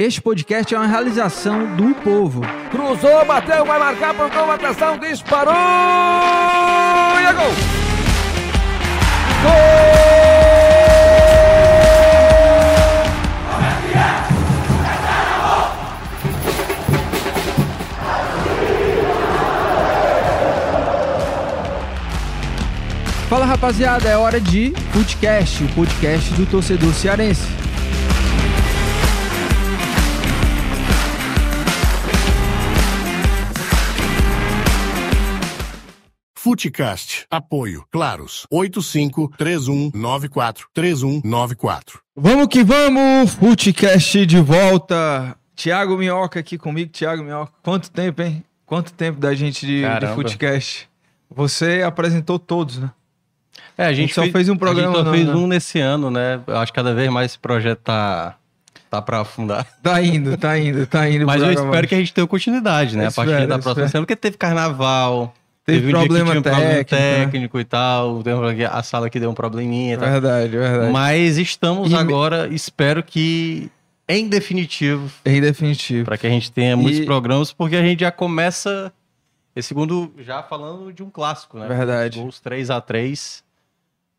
Este podcast é uma realização do povo. Cruzou, bateu, vai marcar, pontou, atenção, disparou! E é gol! Fala rapaziada, é hora de podcast, o podcast do torcedor cearense. Futecast. Apoio. Claros. 85-3194-3194. Vamos que vamos, Futecast de volta. Tiago Minhoca aqui comigo, Tiago Minhoca. Quanto tempo, hein? Quanto tempo da gente de, de. Futecast? Você apresentou todos, né? É, a gente, só fez um programa, A gente só não, fez né? um nesse ano, né? Eu acho que cada vez mais esse projeto tá, tá para afundar. Tá indo, tá indo, tá indo. Mas eu espero que a gente tenha continuidade, né? Eu a partir espero, da próxima semana, porque teve carnaval. Teve um dia que problema um problema técnico, né? técnico e tal. teve um A sala que deu um probleminha tal. Verdade, verdade. Mas estamos E me- agora, espero que em definitivo, Em definitivo. para que a gente tenha muitos E- programas, porque a gente já começa esse segundo já falando de um clássico, né? Verdade. Os Gols 3 a 3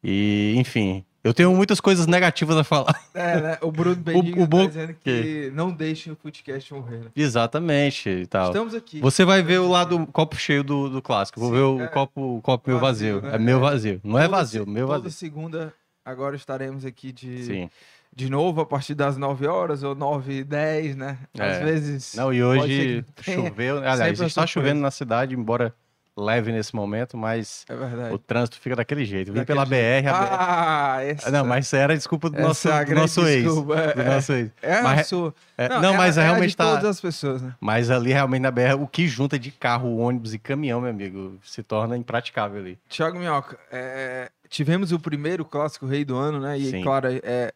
E, enfim, eu tenho muitas coisas negativas a falar. É, né? O Bruno Benigno o bom- tá dizendo que não deixem o podcast morrer. né? Exatamente e tal. Estamos aqui. Você vai ver o lado copo cheio do, do clássico. Vou Sim, ver o é. copo, o copo meio Vazio, vazio. né? É meu É. vazio. Não é Toda vazio, se- meu Toda vazio. segunda agora estaremos aqui de, Sim. de novo a partir das 9 horas ou 9 e 10, né? Às É. vezes. Não, e hoje choveu. Sempre Aliás, uma está chovendo na cidade, embora leve nesse momento, mas É o trânsito fica daquele jeito. Vim pela BR, a BR. Ah, essa, Não, mas era desculpa do nosso, é a do nosso ex. desculpa, é, Do é. nosso ex. É Mas- sua. É, não, mas é, é realmente de tá. todas as pessoas, né? Mas ali realmente na BR, o que junta de carro, ônibus e caminhão, meu amigo, se torna impraticável ali. Tiago Minhoca, é, tivemos o primeiro clássico rei do ano, né? E Sim. claro, é,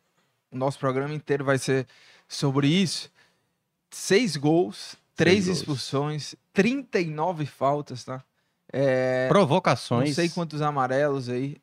o nosso programa inteiro vai ser sobre isso. Seis gols, três gols. expulsões, 39 faltas, tá? É, Provocações. não sei quantos amarelos aí.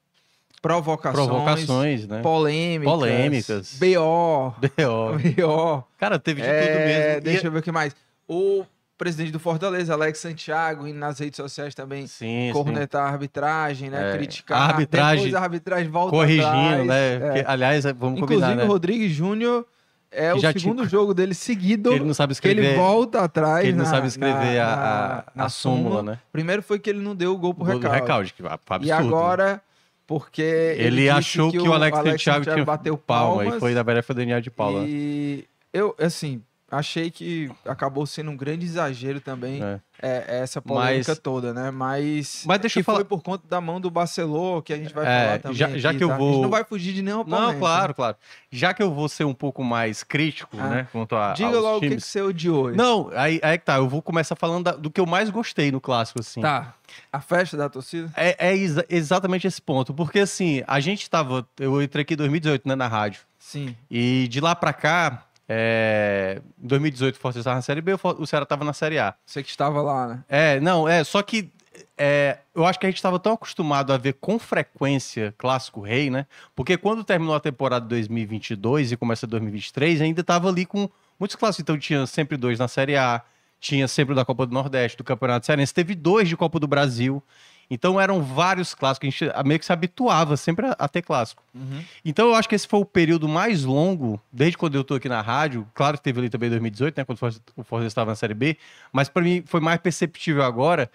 Provocações. Provocações, né? Polêmicas. Polêmicas. BO. B.O. BO. Cara, teve de É, tudo mesmo. Deixa E- eu ver o que mais. O presidente do Fortaleza, Alex Santiago, indo nas redes sociais também Sim, sim. cornetar a arbitragem, né? É, Criticar. a arbitragem- Depois a arbitragem volta Corrigindo, atrás, né? é. Porque, aliás, vamos Inclusive, combinar, né? o Rodrigues Júnior é o já tinha- segundo jogo dele seguido. Que ele não sabe que ele escrever. volta atrás. que ele não na- sabe escrever na- a, a, na- a súmula, né? Primeiro foi que ele não deu o gol pro do recalque. recalde, que absurdo. E agora, porque Ele, disse achou que, o Alex, Santiago tinha bateu palma palmas, e foi da Bélia Daniel de Paula. E eu, assim, achei que acabou sendo um grande exagero também É. é, essa polêmica Mas- toda, né? Mas, Mas deixa que eu falar- foi por conta da mão do Barcelô, que a gente vai É, falar também. já- já aqui, que eu tá? A gente vou- não vai fugir de nenhuma polêmica. Não, claro, claro. Já que eu vou ser um pouco mais crítico, Ah. né? Quanto a. Diga logo o que, que você odiou. Não, aí, aí que tá. Eu vou começar falando da- do que eu mais gostei no clássico, assim. Tá. A festa da torcida? É, é exa- exatamente esse ponto. Porque, assim, a gente tava. Eu entrei aqui em 2018, né, na rádio. Sim. E de lá pra cá, é, em 2018 o Fortaleza estava na Série B, o Ceará tava na Série A. Você que estava lá, né? É, não, é, só que é, eu acho que a gente estava tão acostumado a ver com frequência Clássico Rei, né? Porque quando terminou a temporada 2022 e começa 2023, ainda estava ali com muitos clássicos. Então tinha sempre dois na Série A, tinha sempre o da Copa do Nordeste, do Campeonato Cearense, teve dois de Copa do Brasil. Então eram vários clássicos, a gente meio que se habituava sempre a, ter clássico. Uhum. Então eu acho que esse foi o período mais longo, desde quando eu tô aqui na rádio. Claro que teve ali também 2018, né? Quando o Fortaleza estava na Série B. Mas para mim foi mais perceptível agora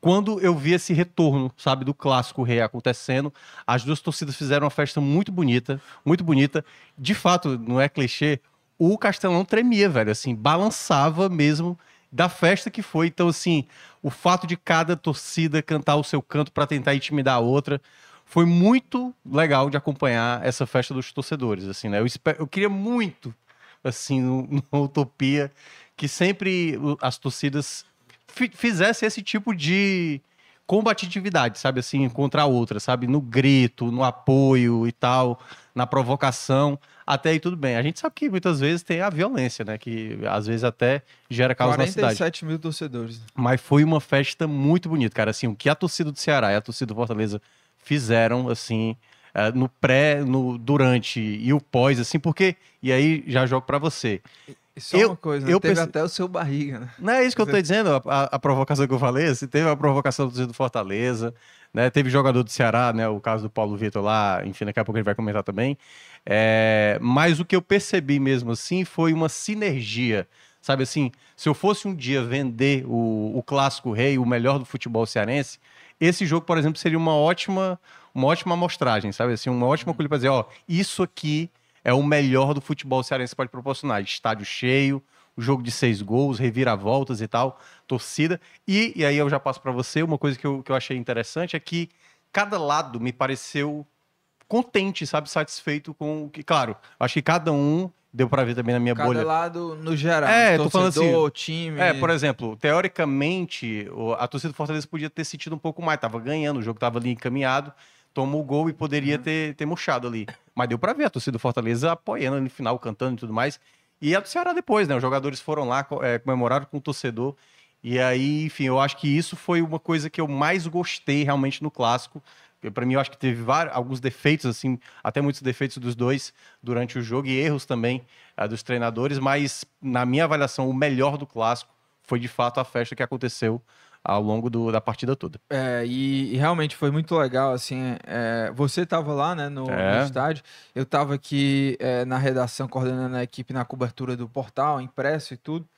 quando eu vi esse retorno, sabe, do clássico rei acontecendo. As duas torcidas fizeram uma festa muito bonita, muito bonita. De fato, não é clichê, o Castelão tremia, velho, assim, balançava mesmo da festa que foi. Então, assim, o fato de cada torcida cantar o seu canto para tentar intimidar a outra foi muito legal de acompanhar essa festa dos torcedores, assim, né? Eu, espe- eu queria muito, assim, numa utopia, que sempre as torcidas fi- fizessem esse tipo de combatividade, sabe, assim, contra a outra, sabe? No grito, no apoio e tal, na provocação. Até aí tudo bem. A gente sabe que muitas vezes tem a violência, né? Que às vezes até gera caos na cidade. 47 mil torcedores. Mas foi uma festa muito bonita, cara. Assim, o que a torcida do Ceará e a torcida do Fortaleza fizeram, assim, eh, no pré, no durante e o pós, assim, porque. E aí já jogo pra você. Só Eu- uma coisa, né? eu teve perce- até o seu barriga, né? Não é isso que eu tô dizendo, a, a- provocação que eu falei, assim, teve a provocação do do Fortaleza, né? Teve jogador do Ceará, né? O caso do Paulo Vitor lá, enfim, daqui a pouco gente vai comentar também. É, mas o que eu percebi mesmo assim foi uma sinergia. Sabe assim, se eu fosse um dia vender o, o clássico rei, o melhor do futebol cearense, esse jogo, por exemplo, seria uma ótima, uma ótima amostragem, sabe assim, uma ótima coisa para dizer, ó, isso aqui é o melhor do futebol cearense que pode proporcionar. Estádio cheio, jogo de seis gols, reviravoltas e tal, torcida. E, e aí eu já passo para você, uma coisa que eu, que eu achei interessante é que cada lado me pareceu contente, sabe, satisfeito com o que, claro, acho que cada um deu para ver também na minha Cada bolha. lado no geral. É, tô falando torcedor, time. É, por exemplo, teoricamente, a torcida do Fortaleza podia ter sentido um pouco mais, tava ganhando, o jogo tava ali encaminhado, tomou o gol e poderia Uhum. ter, ter murchado ali. Mas deu pra ver a torcida do Fortaleza apoiando no final, cantando e tudo mais. E a do Ceará depois, né? Os jogadores foram lá, é, comemoraram com o torcedor. E aí, enfim, eu acho que isso foi uma coisa que eu mais gostei realmente no clássico. Para mim, eu acho que teve vários, alguns defeitos, assim, até muitos defeitos dos dois durante o jogo e erros também ah, dos treinadores, mas na minha avaliação, o melhor do clássico foi de fato a festa que aconteceu ao longo do- da partida toda. É, e, e realmente foi muito legal, assim, é, você estava lá, né, no, no É. estádio, eu estava aqui é, na redação, coordenando a equipe na cobertura do portal, impresso e tudo,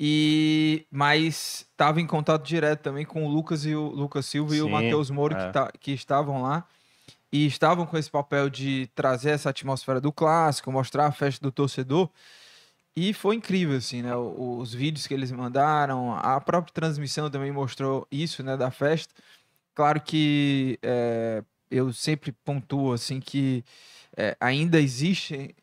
e mas estava em contato direto também com o Lucas e o Lucas Silva e o Sim, Matheus Moro, é. que, tá- que estavam lá, e estavam com esse papel de trazer essa atmosfera do clássico, mostrar a festa do torcedor, e foi incrível, assim, né? Os vídeos que eles mandaram, a própria transmissão também mostrou isso, né, da festa. Claro que é, eu sempre pontuo, assim, que é, ainda existe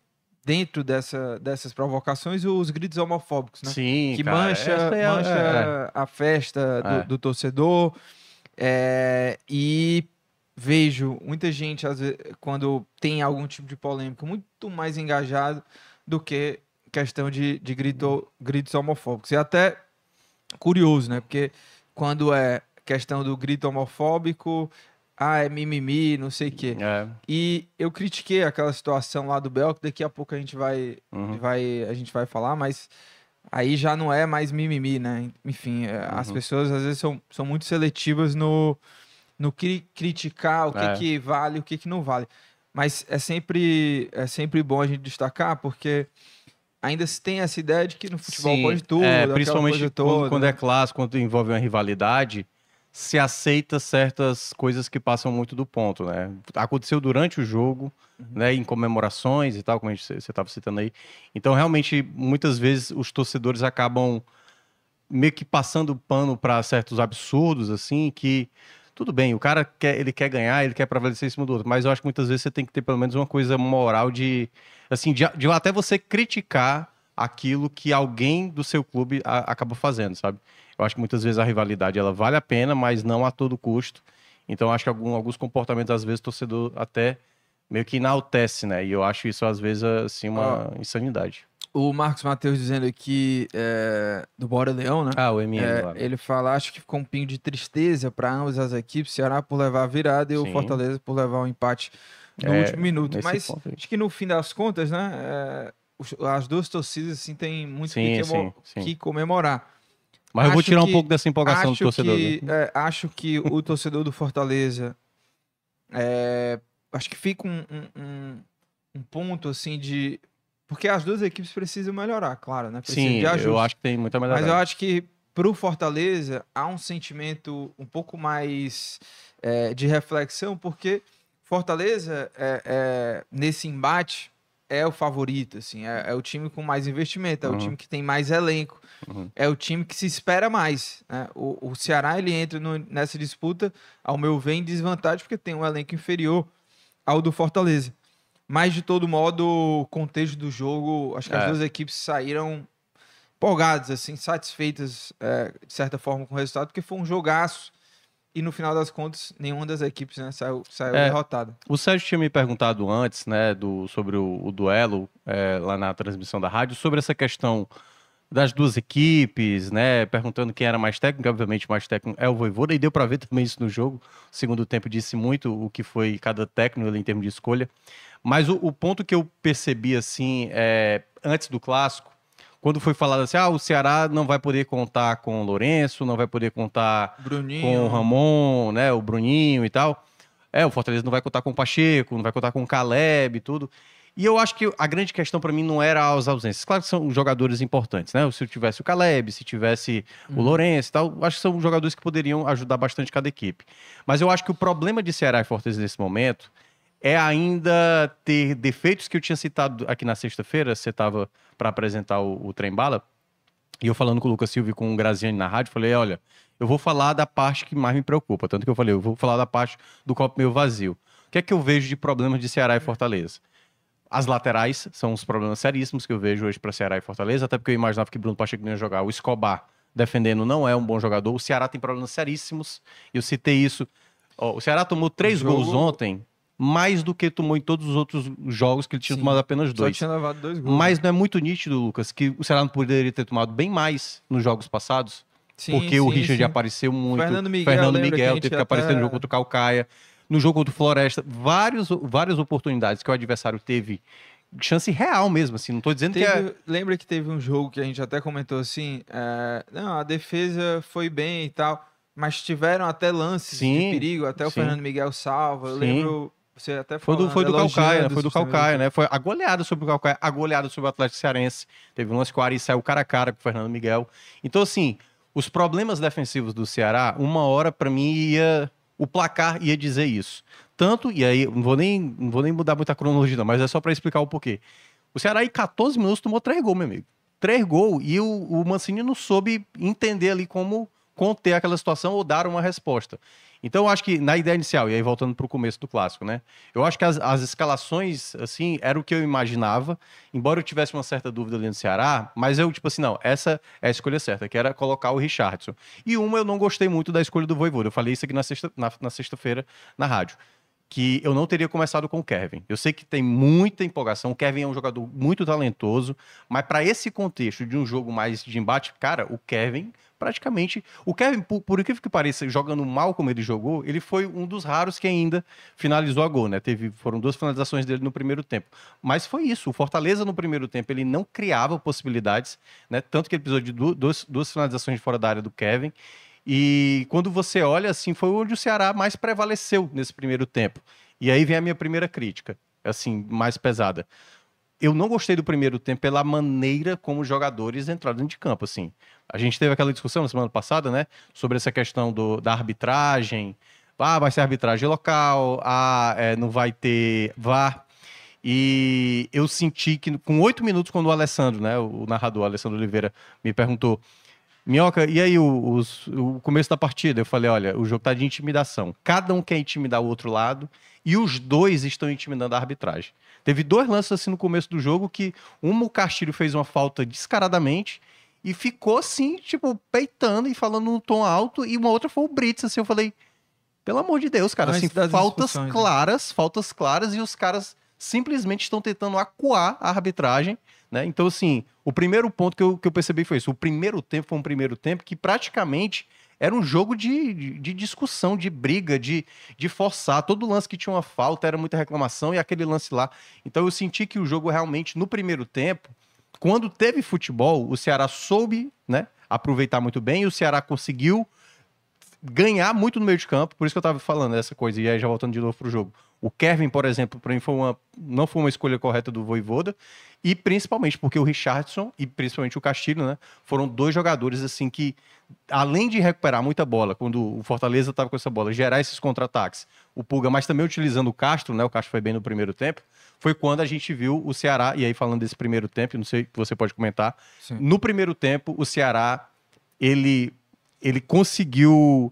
dentro dessa, dessas provocações os gritos homofóbicos, né? Sim, que cara, mancha, é a- mancha é, a festa do, É. do torcedor. É, e vejo muita gente, às vezes, quando tem algum tipo de polêmica, muito mais engajado do que questão de, de grito, gritos homofóbicos. E até curioso, né? Porque quando é questão do grito homofóbico, ah, é mimimi, não sei o quê. é, E eu critiquei aquela situação lá do Bel, que daqui a pouco a gente vai, uhum. vai, a gente vai falar, mas aí já não é mais mimimi, né? Enfim, é, as Uhum. pessoas às vezes são, são muito seletivas no, no cri- criticar o que, É. que vale e o que, que não vale. Mas é sempre, é sempre bom a gente destacar, porque ainda se tem essa ideia de que no futebol Sim, pode tudo, é, principalmente quando, quando é clássico, quando envolve uma rivalidade, se aceita certas coisas que passam muito do ponto, né? Aconteceu durante o jogo, Uhum. né, em comemorações e tal, como a gente- você estava citando aí. Então, realmente, muitas vezes os torcedores acabam meio que passando pano para certos absurdos, assim, que tudo bem, o cara quer, ele quer ganhar, ele quer prevalecer em cima do outro, mas eu acho que muitas vezes você tem que ter pelo menos uma coisa moral de, assim, de, de até você criticar aquilo que alguém do seu clube a- acaba fazendo, sabe? Eu acho que muitas vezes a rivalidade ela vale a pena, mas não a todo custo. Então, acho que algum- alguns comportamentos, às vezes, o torcedor até meio que enaltece, né? E eu acho isso, às vezes, assim, uma insanidade. O Marcos Matheus dizendo aqui é, do Bora Leão, né? Ah, o MN, É, ele fala, acho que ficou um pingo de tristeza para ambas as equipes, Ceará por levar a virada e o Sim. Fortaleza por levar o empate no É, último minuto. Mas ponto acho que no fim das contas, né, os- as duas torcidas assim têm muito Sim, que, sim, sim. que comemorar. Mas eu vou acho tirar um que- pouco dessa empolgação do acho torcedor. que, né? acho que o torcedor do Fortaleza é, acho que fica um, um- um- um ponto assim de porque as duas equipes precisam melhorar, claro, né? Sim, eu acho que tem muita melhorada. Mas eu acho que pro Fortaleza há um sentimento um pouco mais é, de reflexão, porque Fortaleza é, é, nesse embate é o favorito, assim, é, é o time com mais investimento, é Uhum. o time que tem mais elenco, Uhum. é o time que se espera mais. né? O, o Ceará ele entra no- nessa disputa, ao meu ver, em desvantagem, porque tem um elenco inferior ao do Fortaleza. Mas, de todo modo, o contexto do jogo, acho que as É. duas equipes saíram empolgadas, assim, satisfeitas, é, de certa forma, com o resultado, porque foi um jogaço. E no final das contas, nenhuma das equipes né, saiu, saiu É. derrotada. O Sérgio tinha me perguntado antes, né, do, sobre o, o duelo é, lá na transmissão da rádio, sobre essa questão das duas equipes, né, perguntando quem era mais técnico, obviamente mais técnico é o Voivoda, e deu para ver também isso no jogo. O segundo tempo disse muito o que foi cada técnico em termos de escolha. Mas o, o ponto que eu percebi, assim, é, antes do clássico, quando foi falado assim, ah, o Ceará não vai poder contar com o Lourenço, não vai poder contar Bruninho. com o Ramon, né, o Bruninho e tal. É, o Fortaleza não vai contar com o Pacheco, não vai contar com o Caleb e tudo. E eu acho que a grande questão para mim não era as ausências. Claro que são jogadores importantes, né? Se tivesse o Caleb, se tivesse o Lourenço e tal, acho que são jogadores que poderiam ajudar bastante cada equipe. Mas eu acho que o problema de Ceará e Fortaleza nesse momento é ainda ter defeitos que eu tinha citado aqui na sexta-feira, você estava para apresentar o, o Trem Bala, e eu falando com o Lucas Silva e com o Graziani na rádio, falei, olha, eu vou falar da parte que mais me preocupa. Tanto que eu falei, eu vou falar da parte do copo meio vazio. O que é que eu vejo de problemas de Ceará e Fortaleza? As laterais são os problemas seríssimos que eu vejo hoje para Ceará e Fortaleza, até porque eu imaginava que Bruno Pacheco não ia jogar. O Escobar defendendo não é um bom jogador. O Ceará tem problemas seríssimos. Eu citei isso. Ó, o Ceará tomou três Jogo- gols ontem, mais do que tomou em todos os outros jogos que ele tinha Sim. tomado apenas Só dois. tinha levado dois gols. Mas não é muito nítido, Lucas, que o Ceará não poderia ter tomado bem mais nos jogos passados? Sim, porque o sim, Richard sim. apareceu muito. Fernando Miguel, Fernando Miguel teve que aparecer no até- jogo contra o Calcaia. No jogo contra o Floresta, vários, várias oportunidades que o adversário teve chance real mesmo, assim. Não tô dizendo que é. Teve- Lembra que teve um jogo que a gente até comentou assim, é, não, a defesa foi bem e tal, mas tiveram até lances Sim, de perigo, até o sim. Fernando Miguel salva. Eu Sim. lembro, você até Foi do, falando, foi do Calcaia, né? Foi do Calcaia, né? Foi a goleada sobre o Calcaia, a goleada sobre o Atlético Cearense. Teve um lance que o Ari saiu cara a cara com o Fernando Miguel. Então, assim, os problemas defensivos do Ceará, uma hora, pra mim, ia. O placar ia dizer isso. Tanto, e aí, não vou nem, não vou nem mudar muita cronologia, não, mas é só pra explicar o porquê. O Ceará, em 14 minutos, tomou três gols, meu amigo. Três gols, e o, o Mancini não soube entender ali como conter aquela situação ou dar uma resposta. Então, eu acho que na ideia inicial, e aí voltando para o começo do clássico, né? Eu acho que as, as escalações, assim, era o que eu imaginava, embora eu tivesse uma certa dúvida ali no Ceará, mas eu, tipo assim, não, essa é a escolha certa, que era colocar o Richardson. E uma, eu não gostei muito da escolha do Voivoda. Eu falei isso aqui na sexta- na- na sexta-feira na rádio que eu não teria começado com o Kevin. Eu sei que tem muita empolgação. O Kevin é um jogador muito talentoso, mas para esse contexto de um jogo mais de embate, cara, o Kevin praticamente. O Kevin, por, por incrível que pareça, jogando mal como ele jogou, ele foi um dos raros que ainda finalizou a gol, né? Teve, foram duas finalizações dele no primeiro tempo. Mas foi isso. O Fortaleza no primeiro tempo ele não criava possibilidades, né? Tanto que ele precisou de du- duas, duas finalizações de fora da área do Kevin. E quando você olha assim, foi onde o Ceará mais prevaleceu nesse primeiro tempo. E aí vem a minha primeira crítica, assim, mais pesada. Eu não gostei do primeiro tempo pela maneira como os jogadores entraram dentro de campo, assim. A gente teve aquela discussão na semana passada, né, sobre essa questão do, da arbitragem. Ah, vai ser arbitragem local, ah, é, não vai ter VAR. E eu senti que com oito minutos, quando o Alessandro, né, o narrador Alessandro Oliveira, me perguntou Minhoca, e aí o, os- o começo da partida? Eu falei, olha, o jogo tá de intimidação. Cada um quer intimidar o outro lado e os dois estão intimidando a arbitragem. Teve dois lances assim no começo do jogo que uma o Castilho fez uma falta descaradamente e ficou assim, tipo, peitando e falando num tom alto e uma outra foi o Brits, assim, eu falei, pelo amor de Deus, cara, Antes assim, faltas né? claras, faltas claras e os caras simplesmente estão tentando acuar a arbitragem, né? Então, assim, o primeiro ponto que eu, que eu percebi foi isso. O primeiro tempo foi um primeiro tempo que praticamente era um jogo de, de, de discussão, de briga, de, de forçar. Todo lance que tinha uma falta era muita reclamação e aquele lance lá. Então, eu senti que o jogo realmente, no primeiro tempo, quando teve futebol, o Ceará soube, né? Aproveitar muito bem e o Ceará conseguiu ganhar muito no meio de campo, por isso que eu tava falando essa coisa, e aí já voltando de novo pro jogo. O Kevin, por exemplo, para mim foi uma, não foi uma escolha correta do Voivoda, e principalmente porque o Richardson e principalmente o Castilho, né, foram dois jogadores assim que, além de recuperar muita bola, quando o Fortaleza estava com essa bola, gerar esses contra-ataques, o Pulga, mas também utilizando o Castro, né, o Castro foi bem no primeiro tempo, foi quando a gente viu o Ceará, e aí falando desse primeiro tempo, não sei se você pode comentar, Sim. no primeiro tempo, o Ceará, ele, ele conseguiu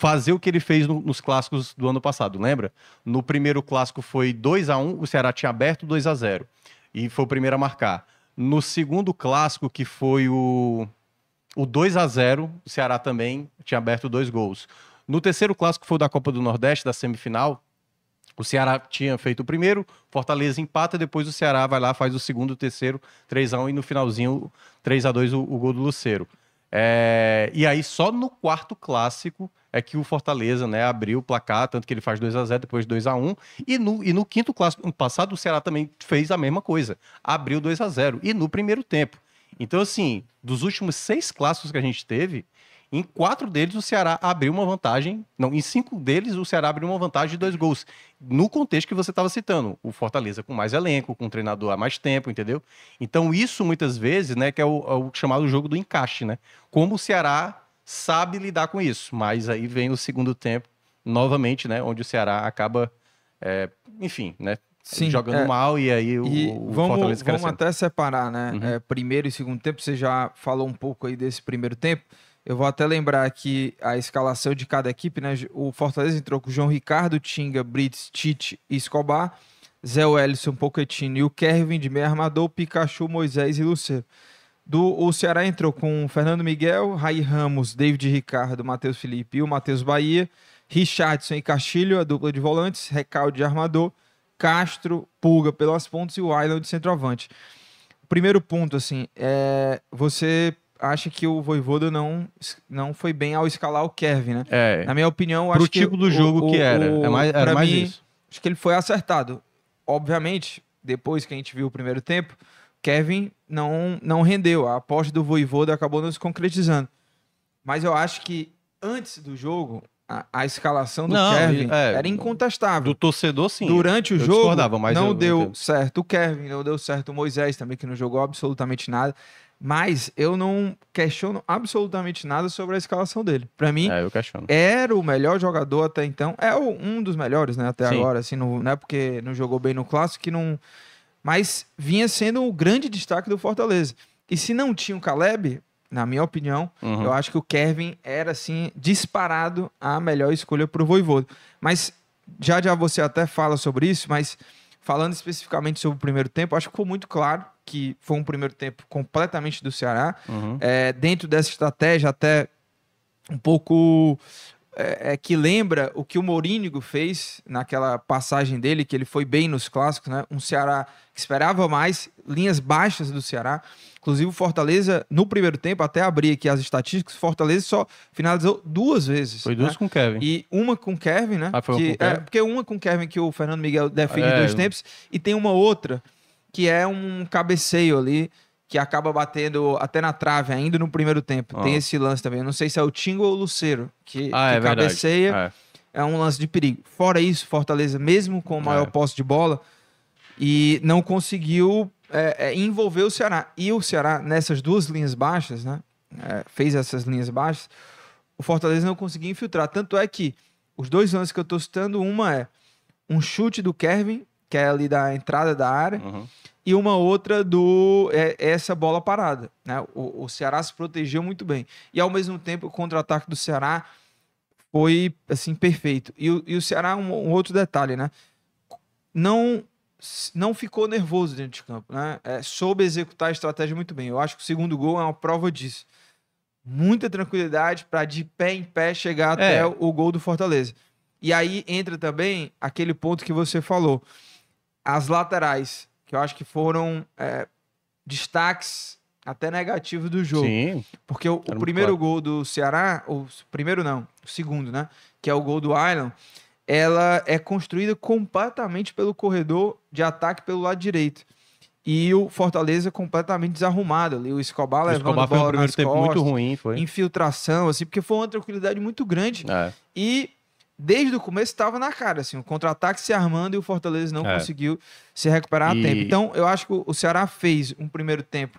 fazer o que ele fez no- nos clássicos do ano passado, lembra? No primeiro clássico foi 2 a 1 o Ceará tinha aberto 2 a 0 e foi o primeiro a marcar. No segundo clássico, que foi o, o 2 a 0 o Ceará também tinha aberto dois gols. No terceiro clássico, foi o da Copa do Nordeste, da semifinal, o Ceará tinha feito o primeiro, Fortaleza empata, depois o Ceará vai lá, faz o segundo, o terceiro, 3 a 1 e no finalzinho, 3 a 2 o, o gol do Luceiro. É, e aí, só no quarto clássico é que o Fortaleza né, abriu o placar, tanto que ele faz 2 a 0 depois 2 a 1 e no, e no quinto clássico passado, o Ceará também fez a mesma coisa, abriu 2 a 0 e no primeiro tempo. Então, assim, dos últimos seis clássicos que a gente teve, em quatro deles o Ceará abriu uma vantagem. Não, em cinco deles o Ceará abriu uma vantagem de dois gols. No contexto que você estava citando, o Fortaleza com mais elenco, com um treinador há mais tempo, entendeu? Então, isso muitas vezes, né, que é o, é o chamado jogo do encaixe, né? Como o Ceará sabe lidar com isso. Mas aí vem o segundo tempo, novamente, né? Onde o Ceará acaba, é, enfim, né? Sim, jogando é. mal e aí o, E o vamos, Fortaleza vamos até separar, né? Uhum. É, primeiro e segundo tempo, você já falou um pouco aí desse primeiro tempo. Eu vou até lembrar aqui a escalação de cada equipe, né? O Fortaleza entrou com João Ricardo, Tinga, Brits, Tite e Escobar, Zé Wellison, Pochettino e o Kevin de meio armador, Pikachu, Moisés e Luceiro. Do, o Ceará entrou com Fernando Miguel, Raí Ramos, David Ricardo, Matheus Felipe e o Matheus Bahia, Richardson e Castilho, a dupla de volantes, Recalde de armador, Castro, Pulga pelas pontas e o Island de centroavante. Primeiro ponto, assim, é, você acha que o Voivoda não, não foi bem ao escalar o Kevin, né? É, Na minha opinião, eu pro acho que tipo do jogo o- que era. o- é mais, era mais mim, isso. Acho que ele foi acertado. Obviamente, depois que a gente viu o primeiro tempo, Kevin não, não rendeu. A aposta do Voivoda acabou não se concretizando. Mas eu acho que antes do jogo, a, a escalação do Não, Kevin é, era incontestável. Do torcedor, sim. Durante o eu jogo, não eu deu entendo. certo o Kevin, não deu certo o Moisés também, que não jogou absolutamente nada. Mas eu não questiono absolutamente nada sobre a escalação dele. Pra mim, É, era o melhor jogador até então. É o- um dos melhores, né? Até Sim. agora, assim, não, não é porque não jogou bem no clássico que não. Mas vinha sendo o grande destaque do Fortaleza. E se não tinha o Caleb, na minha opinião, Uhum. eu acho que o Kevin era, assim, disparado a melhor escolha pro Voivoda. Mas já já você até fala sobre isso, mas falando especificamente sobre o primeiro tempo, acho que ficou muito claro que foi um primeiro tempo completamente do Ceará Uhum. é, dentro dessa estratégia até um pouco é, é, que lembra o que o Mourinho fez naquela passagem dele, que ele foi bem nos clássicos, né? Um Ceará que esperava mais, linhas baixas do Ceará. Inclusive o Fortaleza, no primeiro tempo, até abri aqui as estatísticas, o Fortaleza só finalizou duas vezes. Foi né? duas com o Kevin. E uma com o Kevin, né? Ah, foi uma que, com o Kevin? É, porque uma com o Kevin que o Fernando Miguel defende É, dois tempos, e tem uma outra que é um cabeceio ali, que acaba batendo até na trave ainda no primeiro tempo. Ah. Tem esse lance também. Eu não sei se é o Tingo ou o Luceiro que, Ah, que é cabeceia. É. É. um lance de perigo. Fora isso, Fortaleza, mesmo com o maior É. posse de bola, e não conseguiu é, é, envolver o Ceará. E o Ceará, nessas duas linhas baixas, né? é, fez essas linhas baixas, o Fortaleza não conseguia infiltrar. Tanto é que os dois lances que eu tô citando, uma é um chute do Kevin, que é ali da entrada da área, Uhum. E uma outra do é, essa bola parada. Né? O, o Ceará se protegeu muito bem. E ao mesmo tempo, o contra-ataque do Ceará foi assim perfeito. E o, e o Ceará, um, um outro detalhe, né? Não, não ficou nervoso dentro de campo, né? É, soube executar a estratégia muito bem. Eu acho que o segundo gol é uma prova disso. Muita tranquilidade para de pé em pé chegar até É. o gol do Fortaleza. E aí entra também aquele ponto que você falou. As laterais, que eu acho que foram é, destaques até negativos do jogo. Sim. Porque o, o primeiro claro. gol do Ceará, o primeiro não, o segundo, né? Que é o gol do Island, ela é construída completamente pelo corredor de ataque pelo lado direito. E o Fortaleza completamente desarrumado ali. O Escobar O levando Escobar foi um bola primeiro tempo costas, muito ruim, foi. infiltração, assim, porque foi uma tranquilidade muito grande. É. E desde o começo estava na cara, assim, o contra-ataque se armando e o Fortaleza não É. conseguiu se recuperar E- a tempo. Então, eu acho que o Ceará fez um primeiro tempo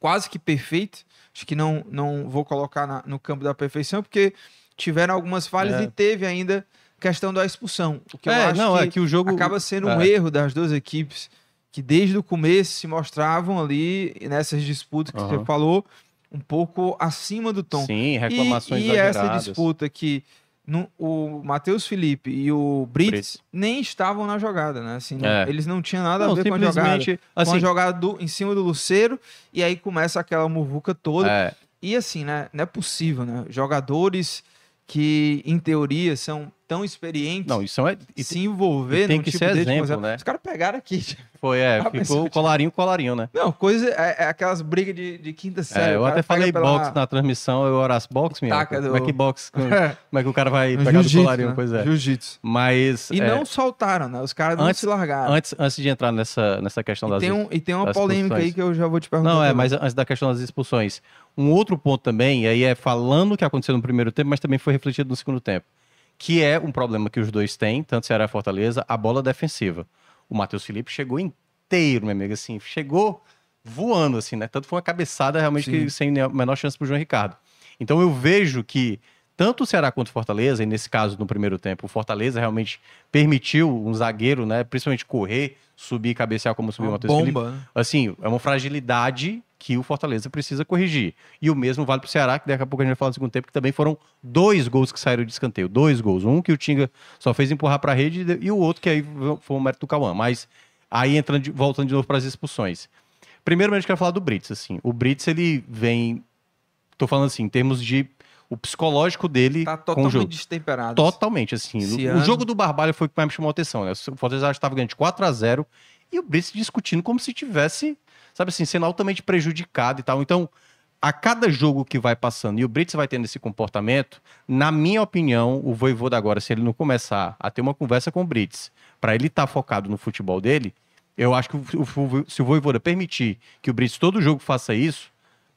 quase que perfeito. Acho que não, não vou colocar na- no campo da perfeição, porque tiveram algumas falhas É. e teve ainda questão da expulsão. O que eu É, acho não, que é que o jogo acaba sendo um é. erro das duas equipes que desde o começo se mostravam ali nessas disputas que Aham. você falou um pouco acima do tom. Sim, E- reclamações e, essa exageradas. disputa que no- o Matheus Felipe e o Brits Brits. nem estavam na jogada, né? Assim, É. eles não tinham nada Não, a ver com a jogada. simplesmente, com a assim, jogada do- em cima do Luceiro, e aí começa aquela muvuca toda. é, E assim, né? Não é possível, né? Jogadores que, em teoria, são tão experiente Não, isso é. e se envolver e tem que tipo ser exemplo, exemplo. né? Os caras pegaram aqui. Foi, é, Ah, ficou colarinho, colarinho, né? Não, coisa. É, é aquelas brigas de, de quinta série. É, eu o até falei pela- box na transmissão, eu Horácio box, minha. Taca Como do- é que box? Como É. como é que o cara vai pegar do jiu-jitsu, colarinho? né? Pois é. Jiu-jitsu. Mas. E é, não soltaram, né? Os caras não se largaram. antes, antes de entrar nessa, nessa questão E das tem, um, e tem uma polêmica aí que eu já vou te perguntar. Não, é, mas antes da questão das expulsões. Um outro ponto também, aí é falando o que aconteceu no primeiro tempo, mas também foi refletido no segundo tempo. Que é um problema que os dois têm, tanto Ceará e Fortaleza, a bola defensiva. O Matheus Felipe chegou inteiro, meu amigo, assim, chegou voando, assim, né? Tanto foi uma cabeçada realmente que, sem a menor chance pro João Ricardo. Então eu vejo que tanto o Ceará quanto o Fortaleza, e nesse caso no primeiro tempo, o Fortaleza realmente permitiu um zagueiro, né, principalmente correr, subir e cabecear como subiu o uma Matheus Felipe bomba, né? assim, é uma fragilidade que o Fortaleza precisa corrigir. E o mesmo vale para o Ceará, que daqui a pouco a gente vai falar no segundo tempo, que também foram dois gols que saíram de escanteio. Dois gols. Um que o Tinga só fez empurrar para a rede e o outro que aí foi o mérito do Cauã. Mas aí entrando, de- voltando de novo para as expulsões. Primeiramente, eu quero falar do Brits. Assim. O Brits, ele vem. Tô falando assim, em termos de. O psicológico dele Tá com o totalmente jogo. destemperado. Totalmente, assim. Esse O- jogo do Barbalho foi o que mais me chamou a atenção, né? O Fortaleza estava ganhando de 4 a 0 e o Brits discutindo como se tivesse, sabe assim, sendo altamente prejudicado e tal. Então, a cada jogo que vai passando e o Brits vai tendo esse comportamento, na minha opinião, o Voivoda agora, se ele não começar a ter uma conversa com o Brits, para ele estar focado no futebol dele, eu acho que o- o- se o Voivoda permitir que o Brits todo jogo faça isso,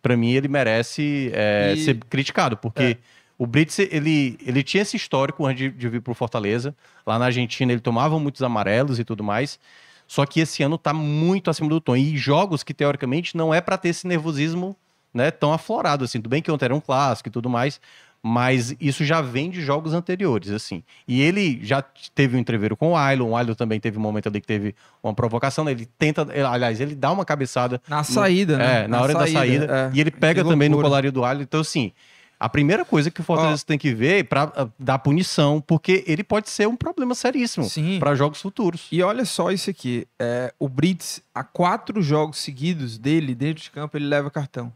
para mim ele merece é, E- ser criticado, porque o Brits, ele, ele tinha esse histórico antes de, de vir pro Fortaleza. Lá na Argentina ele tomava muitos amarelos e tudo mais. Só que esse ano tá muito acima do tom. E jogos que, teoricamente, não é para ter esse nervosismo né, tão aflorado, assim. Tudo bem que ontem era um clássico e tudo mais, mas isso já vem de jogos anteriores, assim. E ele já teve um entreveiro com o Ailon. O Ailon também teve um momento ali que teve uma provocação. né? Ele tenta, ele- aliás, ele dá uma cabeçada Na saída, né? é, na, hora da saída. é. E ele pega também no colarinho do alho. Então, assim, a primeira coisa que o Fortaleza tem que ver é pra ah, dar punição, porque ele pode ser um problema seríssimo Sim. para jogos futuros. E olha só isso aqui. É, o Brits, há quatro jogos seguidos dele, dentro de campo, ele leva cartão.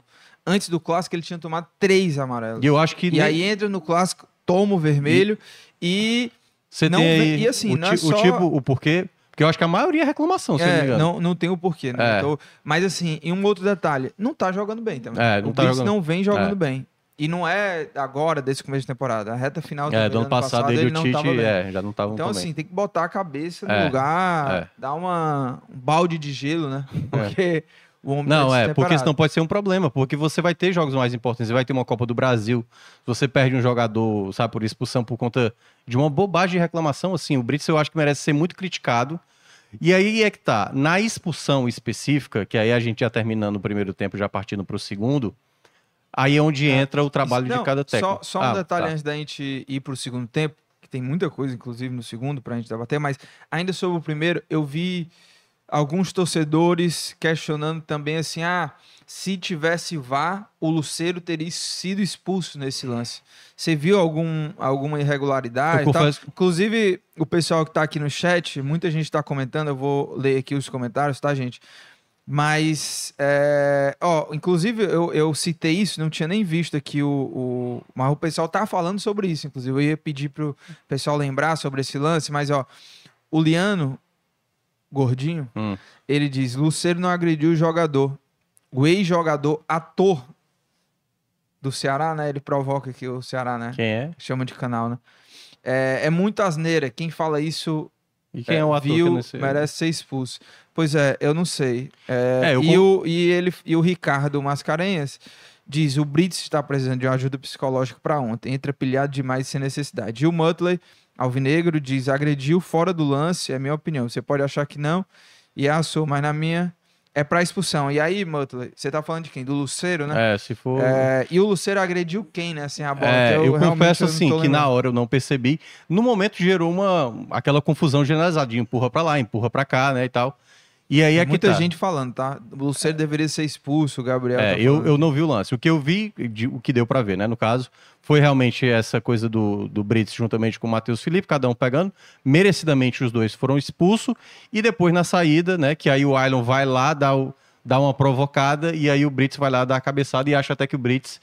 Antes do clássico, ele tinha tomado três amarelos. E eu acho que E nem- aí entra no clássico, toma o vermelho e. você não tem aí e assim, o, não é ti- o só- tipo, o porquê. Porque eu acho que a maioria é reclamação, se eu não me É, engano. não, não tem o porquê, né? É. Então, mas assim, e um outro detalhe, não tá jogando bem também. É, não o tá jogando- não vem jogando É. bem. E não é agora, desse começo de temporada. A reta final É, do ano passado, ele e o não Tite tava bem. é, já não estavam Então, assim, tem que botar a cabeça no É, lugar, é. dar uma, um balde de gelo, né? Porque o homem Não, é, porque destemperado. senão pode ser um problema, porque você vai ter jogos mais importantes, você vai ter uma Copa do Brasil, você perde um jogador, sabe, por expulsão por conta de uma bobagem de reclamação, assim, o Brits eu acho que merece ser muito criticado. E aí é que tá, na expulsão específica, que aí a gente já terminando o primeiro tempo, já partindo pro segundo, aí é onde entra o trabalho Não, de cada técnico. Só, só um Ah, detalhe tá. antes da gente ir pro segundo tempo, que tem muita coisa, inclusive, no segundo, pra gente debater, mas ainda sobre o primeiro, eu vi alguns torcedores questionando também assim: ah, se tivesse VAR, o Luceiro teria sido expulso nesse lance. Você viu algum, alguma irregularidade? Confesso- Inclusive, o pessoal que tá aqui no chat, muita gente tá comentando, eu vou ler aqui os comentários, tá, gente? Mas, é, ó, inclusive eu, eu citei isso, não tinha nem visto aqui o, o. Mas o pessoal tá falando sobre isso, inclusive. Eu ia pedir pro pessoal lembrar sobre esse lance, mas, ó, o Liano, gordinho, Hum. ele diz: Luceiro não agrediu o jogador. O ex-jogador, ator do Ceará, né? Ele provoca aqui o Ceará, né? Quem é? Chama de canal, né? É, é muito asneira. Quem fala isso E quem é, o ator viu, que merece ser expulso. Pois é, eu não sei. É, É, eu e, o, e, ele, e o Ricardo Mascarenhas diz: o Brits está precisando de uma ajuda psicológica para ontem. Entra pilhado demais sem necessidade. E o Mutley, Alvinegro, diz: agrediu fora do lance, é minha opinião. Você pode achar que não, e é a sua, mas na minha é para expulsão. E aí, Mutley, você tá falando de quem? Do Luceiro, né? É, se for... É, e o Luceiro agrediu quem, né? Sem a bola. É, eu, realmente confesso assim que na hora eu não percebi. No momento gerou uma aquela confusão generalizada, de empurra pra lá, empurra pra cá, né, e tal. E aí é que Muita tá. gente falando, tá? O Luceiro deveria ser expulso, o Gabriel. É, tá eu, eu não vi o lance. O que eu vi, de- o que deu pra ver, né, no caso, foi realmente essa coisa do, do Brits juntamente com o Matheus Felipe, cada um pegando. Merecidamente os dois foram expulsos. E depois na saída, né, que aí o Ailon vai lá, dá, o- dá uma provocada, e aí o Brits vai lá dar a cabeçada e acha até que o Brits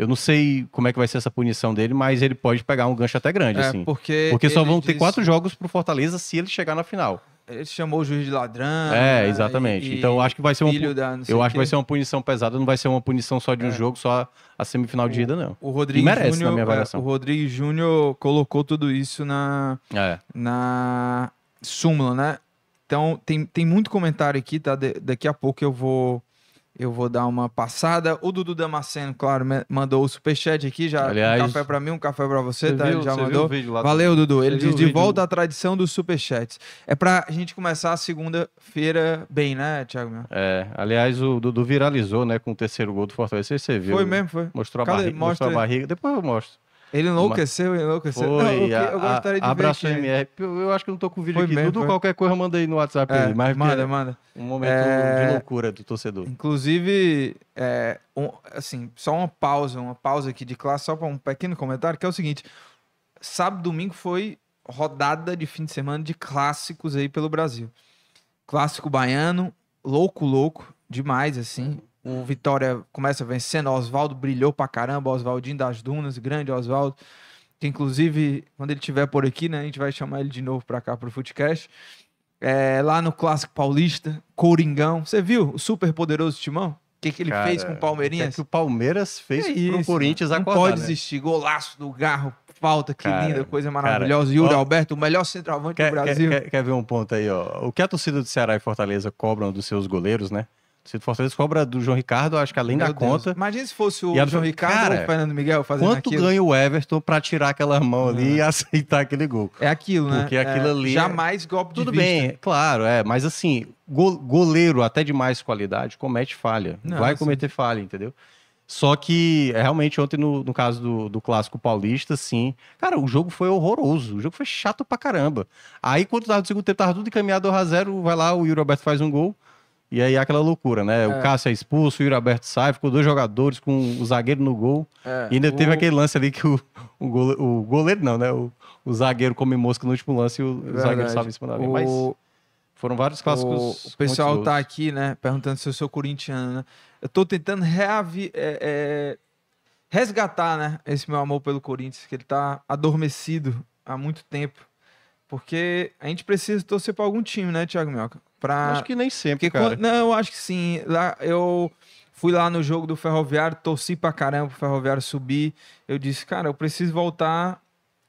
Eu não sei como é que vai ser essa punição dele, mas ele pode pegar um gancho até grande, É, assim. porque Porque só vão ter disse- quatro jogos pro Fortaleza se ele chegar na final. Ele chamou o juiz de ladrão. é, né, exatamente. e- então eu acho que vai ser uma da eu acho que vai ser uma punição pesada, não vai ser uma punição só de um É. jogo, só a, semifinal de ida, não. O Rodrigo merece, na Júnior, minha é, avaliação. o Rodrigo Júnior colocou tudo isso na, É. na súmula, né? Então, tem, tem muito comentário aqui, tá? De- daqui a pouco eu vou eu vou dar uma passada. O Dudu Damasceno, claro, mandou o superchat aqui já. Aliás, um café pra mim, um café pra você, tá? Ele já você mandou. Valeu, Dudu. Ele Você viu diz de volta à tradição dos superchats. É pra gente começar a segunda-feira bem, né, Thiago? É, aliás, o Dudu viralizou, né, com o terceiro gol do Fortaleza. Você viu? Foi mesmo, foi. Mostrou a, Cadê? barriga, mostrou Mostra a aí. barriga. Depois eu mostro. Ele enlouqueceu, enlouqueceu. Foi. Eu, eu gostaria de a- ver abraço. MR. Eu, eu acho que eu não tô com o vídeo Foi aqui. mesmo, Dudu, foi. qualquer coisa manda aí no WhatsApp É, aí. Mas manda, manda. um momento É, de loucura do torcedor. Inclusive, é, um- assim, só uma pausa, uma pausa aqui de classe, só para um pequeno comentário, que é o seguinte: sábado, domingo foi rodada de fim de semana de clássicos aí pelo Brasil. Clássico baiano, louco, louco, demais, assim. O Vitória começa vencendo, o Oswaldo brilhou pra caramba, Oswaldinho das Dunas, grande Oswaldo. Que inclusive, quando ele estiver por aqui, né, a gente vai chamar ele de novo pra cá pro Footcast. É, lá no Clássico Paulista, Coringão. Você viu o super poderoso Timão? O que, que ele Cara, fez com o O que, é Palmeirinhas? o Palmeiras fez pro isso, Corinthians mano. Não acordar, pode né? desistir. Golaço do Garro, falta, que Cara, linda, coisa maravilhosa. Yuri Alberto, o melhor centroavante Quer, do quer- Brasil. quer- quer ver um ponto aí, ó? O que a torcida do Ceará e Fortaleza cobram dos seus goleiros, né? Torcida do Fortaleza cobra do João Ricardo, acho que além Meu da Deus. conta. Imagina se fosse o João Ricardo Cara, ou o Fernando Miguel fazendo Quanto aquilo. ganha o Everton pra tirar aquela mão ali e aceitar aquele gol? É aquilo, né? Porque aquilo É, ali é- Jamais golpe de Tudo vista. bem, claro, é, mas assim, go- goleiro até de mais qualidade comete falha. Não, vai sim. cometer falha, entendeu? Só que é, realmente ontem, no, no caso do, do clássico paulista, sim. Cara, o jogo foi horroroso. O jogo foi chato pra caramba. Aí, quando tava no segundo tempo, tava tudo encaminhado 2x0, vai lá, o Yuri Alberto faz um gol. E aí aquela loucura, né? O É. Cássio é expulso, o Yuri Alberto sai, ficou dois jogadores com o zagueiro no gol. É, E ainda teve o- aquele lance ali que o, o, gole- o goleiro, não, né? O, o zagueiro come mosca no último lance e o, o zagueiro sabe em cima da linha. Mas O, foram vários clássicos. o, o pessoal tá aqui, né, perguntando se eu sou corintiano, né? Eu tô tentando reavi, é, é, resgatar, né, esse meu amor pelo Corinthians, que ele tá adormecido há muito tempo. Porque a gente precisa torcer pra algum time, né, Thiago Mioca? Pra... Acho que nem sempre, Porque cara. quando- não, acho que sim. Lá eu fui lá no jogo do Ferroviário, torci pra caramba pro Ferroviário subir. Eu disse, cara, eu preciso voltar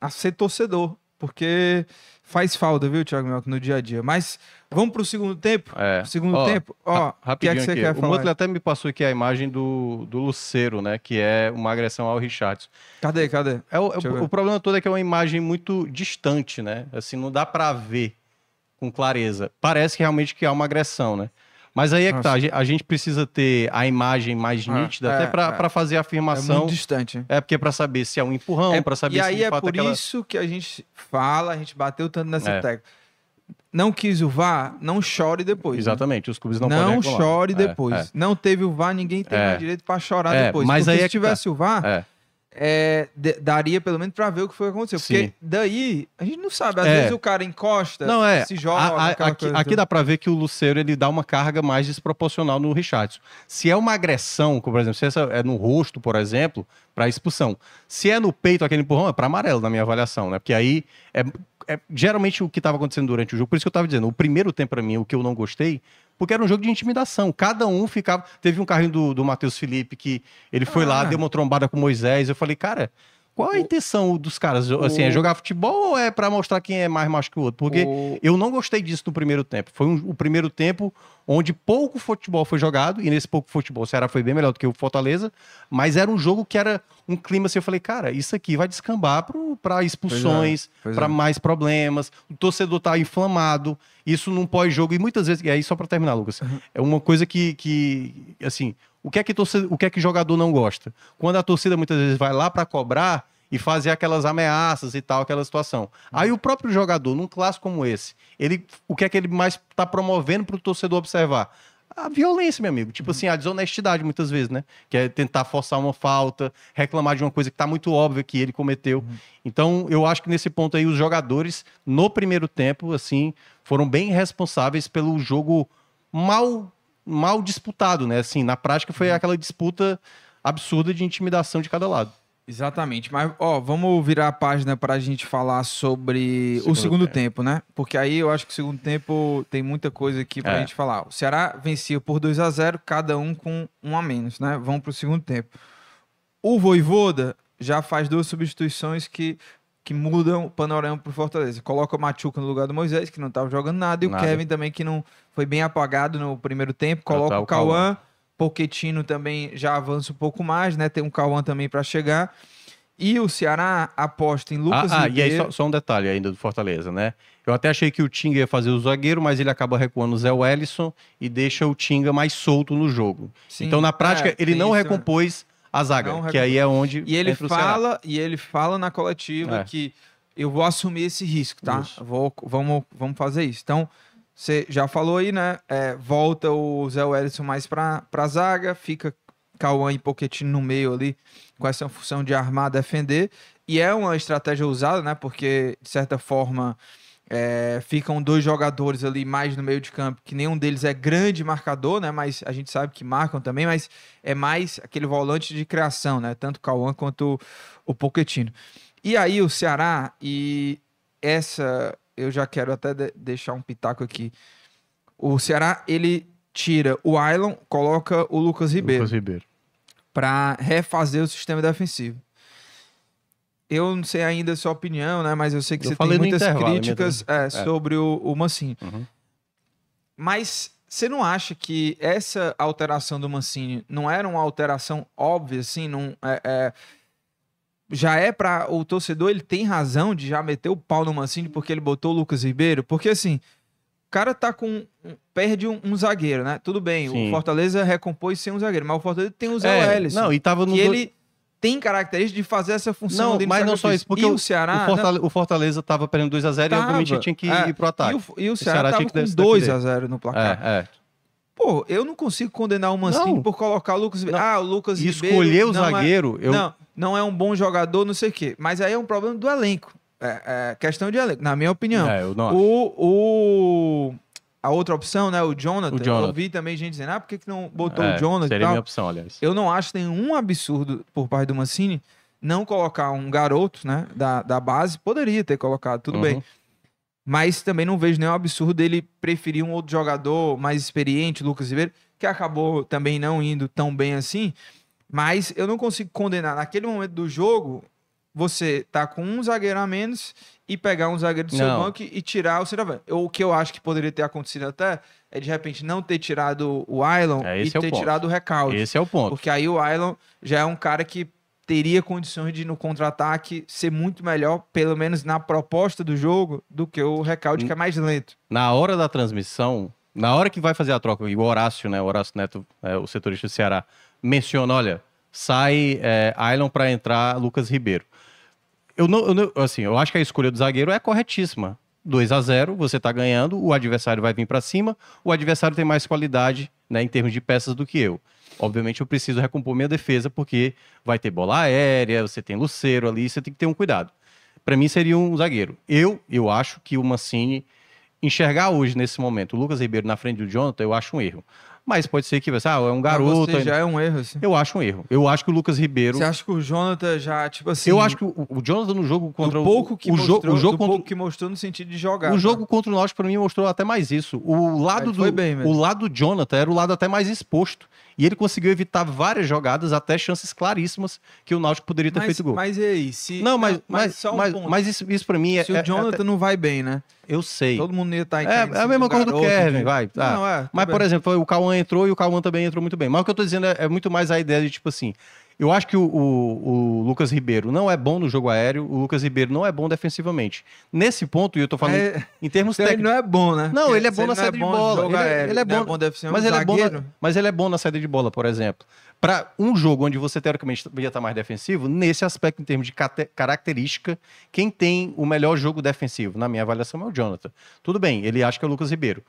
a ser torcedor, porque faz falta, viu, Thiago Mioca, no dia a dia. Mas vamos pro segundo tempo? É. Segundo Ó, tempo? Ó, Ra- o que é Rapidinho que você aqui. quer o falar? Mutler até me passou aqui a imagem do, do Luceiro, né? Que é uma agressão ao Richardson. Cadê, cadê? É o, é o- o problema todo é que é uma imagem muito distante, né? Assim, não dá pra ver com clareza. Parece que realmente que há uma agressão, né? Mas aí é que tá. Nossa. A gen- A gente precisa ter a imagem mais Ah, nítida, é, até pra é. fazer a É afirmação. muito distante. É, porque pra saber se é um empurrão, É, pra saber e se aí é por aquela... isso que a gente fala, a gente bateu tanto nessa É. tecla. Não quis o VAR, não chore depois. né? Exatamente, os clubes não, Não, podem reclamar. chore É, depois. é. Não teve o VAR, ninguém tem É. mais direito pra chorar É, depois. mas Porque aí se é tá. tivesse o VAR, É. daria pelo menos pra ver o que foi que aconteceu. Porque Sim. daí, a gente não sabe. Às É. vezes o cara encosta, Não, é. se joga. a- a- aqui aqui dá pra ver que o Luceiro ele dá uma carga mais desproporcional no Richardson. Se é uma agressão, como, por exemplo, se essa é no rosto, por exemplo, para expulsão. Se é no peito aquele empurrão, é para amarelo, na minha avaliação, né? Porque aí é, é geralmente o que estava acontecendo durante o jogo. Por isso que eu tava dizendo, o primeiro tempo para mim, o que eu não gostei, porque era um jogo de intimidação. Cada um ficava. Teve um carrinho do, do Matheus Felipe que ele foi lá, Ah. deu uma trombada com o Moisés. Eu falei, cara. Qual a O- intenção dos caras? Assim, é o- jogar futebol ou é para mostrar quem é mais macho que o outro? Porque O- eu não gostei disso no primeiro tempo. Foi um- o primeiro tempo onde pouco futebol foi jogado, e nesse pouco futebol o Ceará foi bem melhor do que o Fortaleza, mas era um jogo que era um clima assim, eu falei, cara, isso aqui vai descambar para expulsões, para é. mais problemas, o torcedor tá inflamado, isso num pós-jogo, e muitas vezes, e aí só para terminar, Lucas, Uhum. é uma coisa que, que assim, o que é que torcedor, o que é que jogador não gosta? Quando a torcida muitas vezes vai lá para cobrar e fazer aquelas ameaças e tal, aquela situação. Aí o próprio jogador, num clássico como esse, ele, o que é que ele mais está promovendo para o torcedor observar? A violência, meu amigo. Tipo assim, a desonestidade, muitas vezes, né? Que é tentar forçar uma falta, reclamar de uma coisa que tá muito óbvia que ele cometeu. Então, eu acho que nesse ponto aí, os jogadores, no primeiro tempo, assim, foram bem responsáveis pelo jogo mal, mal disputado, né? Assim, na prática foi aquela disputa absurda de intimidação de cada lado. Exatamente, mas ó, vamos virar a página para a gente falar sobre Segundo o segundo tempo. tempo. né? Porque aí eu acho que o segundo tempo tem muita coisa aqui para a É. gente falar. O Ceará vencia por 2 a 0 cada um com um a menos, né? Vamos para o segundo tempo. O Voivoda já faz duas substituições que, que mudam o panorama para Fortaleza. Coloca o Machuca no lugar do Moisés, que não estava jogando nada, e Nada. o Kevin também, que não foi bem apagado no primeiro tempo. Coloca o o Cauã. Cauã. Poquetino também já avança um pouco mais, né? Tem um Cauã também para chegar. E o Ceará aposta em Lucas ah, ah, e aí só, só um detalhe ainda do Fortaleza, né? Eu até achei que o Tinga ia fazer o zagueiro, mas ele acaba recuando o Zé Wellison e deixa o Tinga mais solto no jogo. Sim, então, na prática, é, ele não isso, né? recompôs a zaga, que aí é onde E ele fala, e ele fala na coletiva É. que eu vou assumir esse risco, tá? Vou, vamos, vamos fazer isso. Então, você já falou aí, né? É, volta o Zé Wellison mais pra, pra zaga, fica Cauã e Poquetino no meio ali, com essa função de armar, defender. E é uma estratégia usada, né? Porque, de certa forma, é, ficam dois jogadores ali mais no meio de campo, que nenhum deles é grande marcador, né? Mas a gente sabe que marcam também, mas é mais aquele volante de criação, né? Tanto Cauã quanto o, o Pochettino. E aí o Ceará, e essa eu já quero até de- deixar um pitaco aqui. O Ceará, ele tira o Ailon, coloca o Lucas Ribeiro Lucas Ribeiro. para refazer o sistema defensivo. Eu não sei ainda a sua opinião, né? Mas eu sei que Eu você tem muitas intervalo, críticas é, sobre o, o Mancini. Uhum. Mas você não acha que essa alteração do Mancini não era uma alteração óbvia, assim? Não, é, é- já é para o torcedor, ele tem razão de já meter o pau no Mancini porque ele botou o Lucas Ribeiro? Porque assim, o cara tá com. Perde um, um zagueiro, né? Tudo bem, Sim. o Fortaleza recompôs sem um zagueiro, mas o Fortaleza tem o Zé É, Wellison não, e tava no que do- ele tem característica de fazer essa função Não, mas não só isso, porque e o- o Ceará o, Fortale- o Fortaleza tava perdendo 2x0 e obviamente tinha que é, ir pro ataque. e o, e o Ceará Ceará, tinha tava com defender. 2 a 0 no placar. É, é. Pô, eu não consigo condenar o Mancini Não. por colocar o Lucas Ribeiro. Ah, o Lucas E Ribeiro escolher o não é- zagueiro, eu, Não, não é um bom jogador, não sei o quê. Mas aí é um problema do elenco. É, é questão de elenco, na minha opinião. é, eu não acho. O, o- a outra opção, né, o Jonathan, O Jonathan. eu vi também gente dizendo, ah, por que, que não botou É, o Jonathan e Seria tal? minha opção, aliás. Eu não acho nenhum absurdo por parte do Mancini não colocar um garoto, né, da, da base. Poderia ter colocado, tudo Uhum. bem. Mas também não vejo nenhum absurdo dele preferir um outro jogador mais experiente, Lucas Ribeiro, que acabou também não indo tão bem assim. Mas eu não consigo condenar. Naquele momento do jogo, você tá com um zagueiro a menos e pegar um zagueiro do seu Não. banco e, tirar o centroavante. O que eu acho que poderia ter acontecido até é de repente não ter tirado o Ailon É, e é ter tirado o recalde. Esse é o ponto. Porque aí o Ailon já é um cara que teria condições de, no contra-ataque, ser muito melhor, pelo menos na proposta do jogo, do que o Recalde, que é mais lento. Na hora da transmissão, na hora que vai fazer a troca, e o Horácio, né, o Horácio Neto, é, o setorista do Ceará, menciona, olha, sai é, para entrar Lucas Ribeiro. Eu não, eu não- assim, eu acho que a escolha do zagueiro é corretíssima. 2 a 0 você está ganhando, o adversário vai vir para cima, o adversário tem mais qualidade né, em termos de peças do que eu. Obviamente eu preciso recompor minha defesa, porque vai ter bola aérea, você tem Luceiro ali, você tem que ter um cuidado. Para mim seria um zagueiro. Eu, eu acho que o Mancini enxergar hoje, nesse momento, o Lucas Ribeiro na frente do Jonathan, eu acho um erro. Mas pode ser que, ah, é um Pra garoto. você já é um erro, assim. Eu acho um erro. Eu acho que o Lucas Ribeiro. Você acha que o Jonathan já, tipo assim... Eu acho que o, o Jonathan no jogo contra o pouco que o, mostrou, jogo, o jogo contra pouco que mostrou no sentido de jogar. o tá? jogo contra o Náutico para mim mostrou até mais isso. O lado do bem o lado do Jonathan era o lado até mais exposto e ele conseguiu evitar várias jogadas, até chances claríssimas que o Náutico poderia ter mas, feito gol. mas e aí? Se, não, mas mas, só um mas, ponto. mas isso, isso para mim é, Se é- o Jonathan não vai bem, né? Eu sei. Todo mundo ia estar em É, é a mesma coisa do Kevin, vai. tá. Não, é. Mas, tudo por bem. exemplo, o Cauã entrou e o Cauã também entrou muito bem. Mas o que eu tô dizendo é, é muito mais a ideia de, tipo assim, eu acho que o, o- o Lucas Ribeiro não é bom no jogo aéreo, o Lucas Ribeiro não é bom defensivamente. Nesse ponto, e eu tô falando É, em termos se ele técnicos. não é bom, né? Não, ele é bom na não saída de bom bola. Ele é- aéreo, ele é bom- defensivamente, Mas ele, é bom na, mas ele é bom na saída de bola, por exemplo. Para um jogo onde você teoricamente ia estar mais defensivo, nesse aspecto, em termos de característica, quem tem o melhor jogo defensivo, na minha avaliação, é o Jonathan. Tudo bem, ele acha que é o Lucas Ribeiro.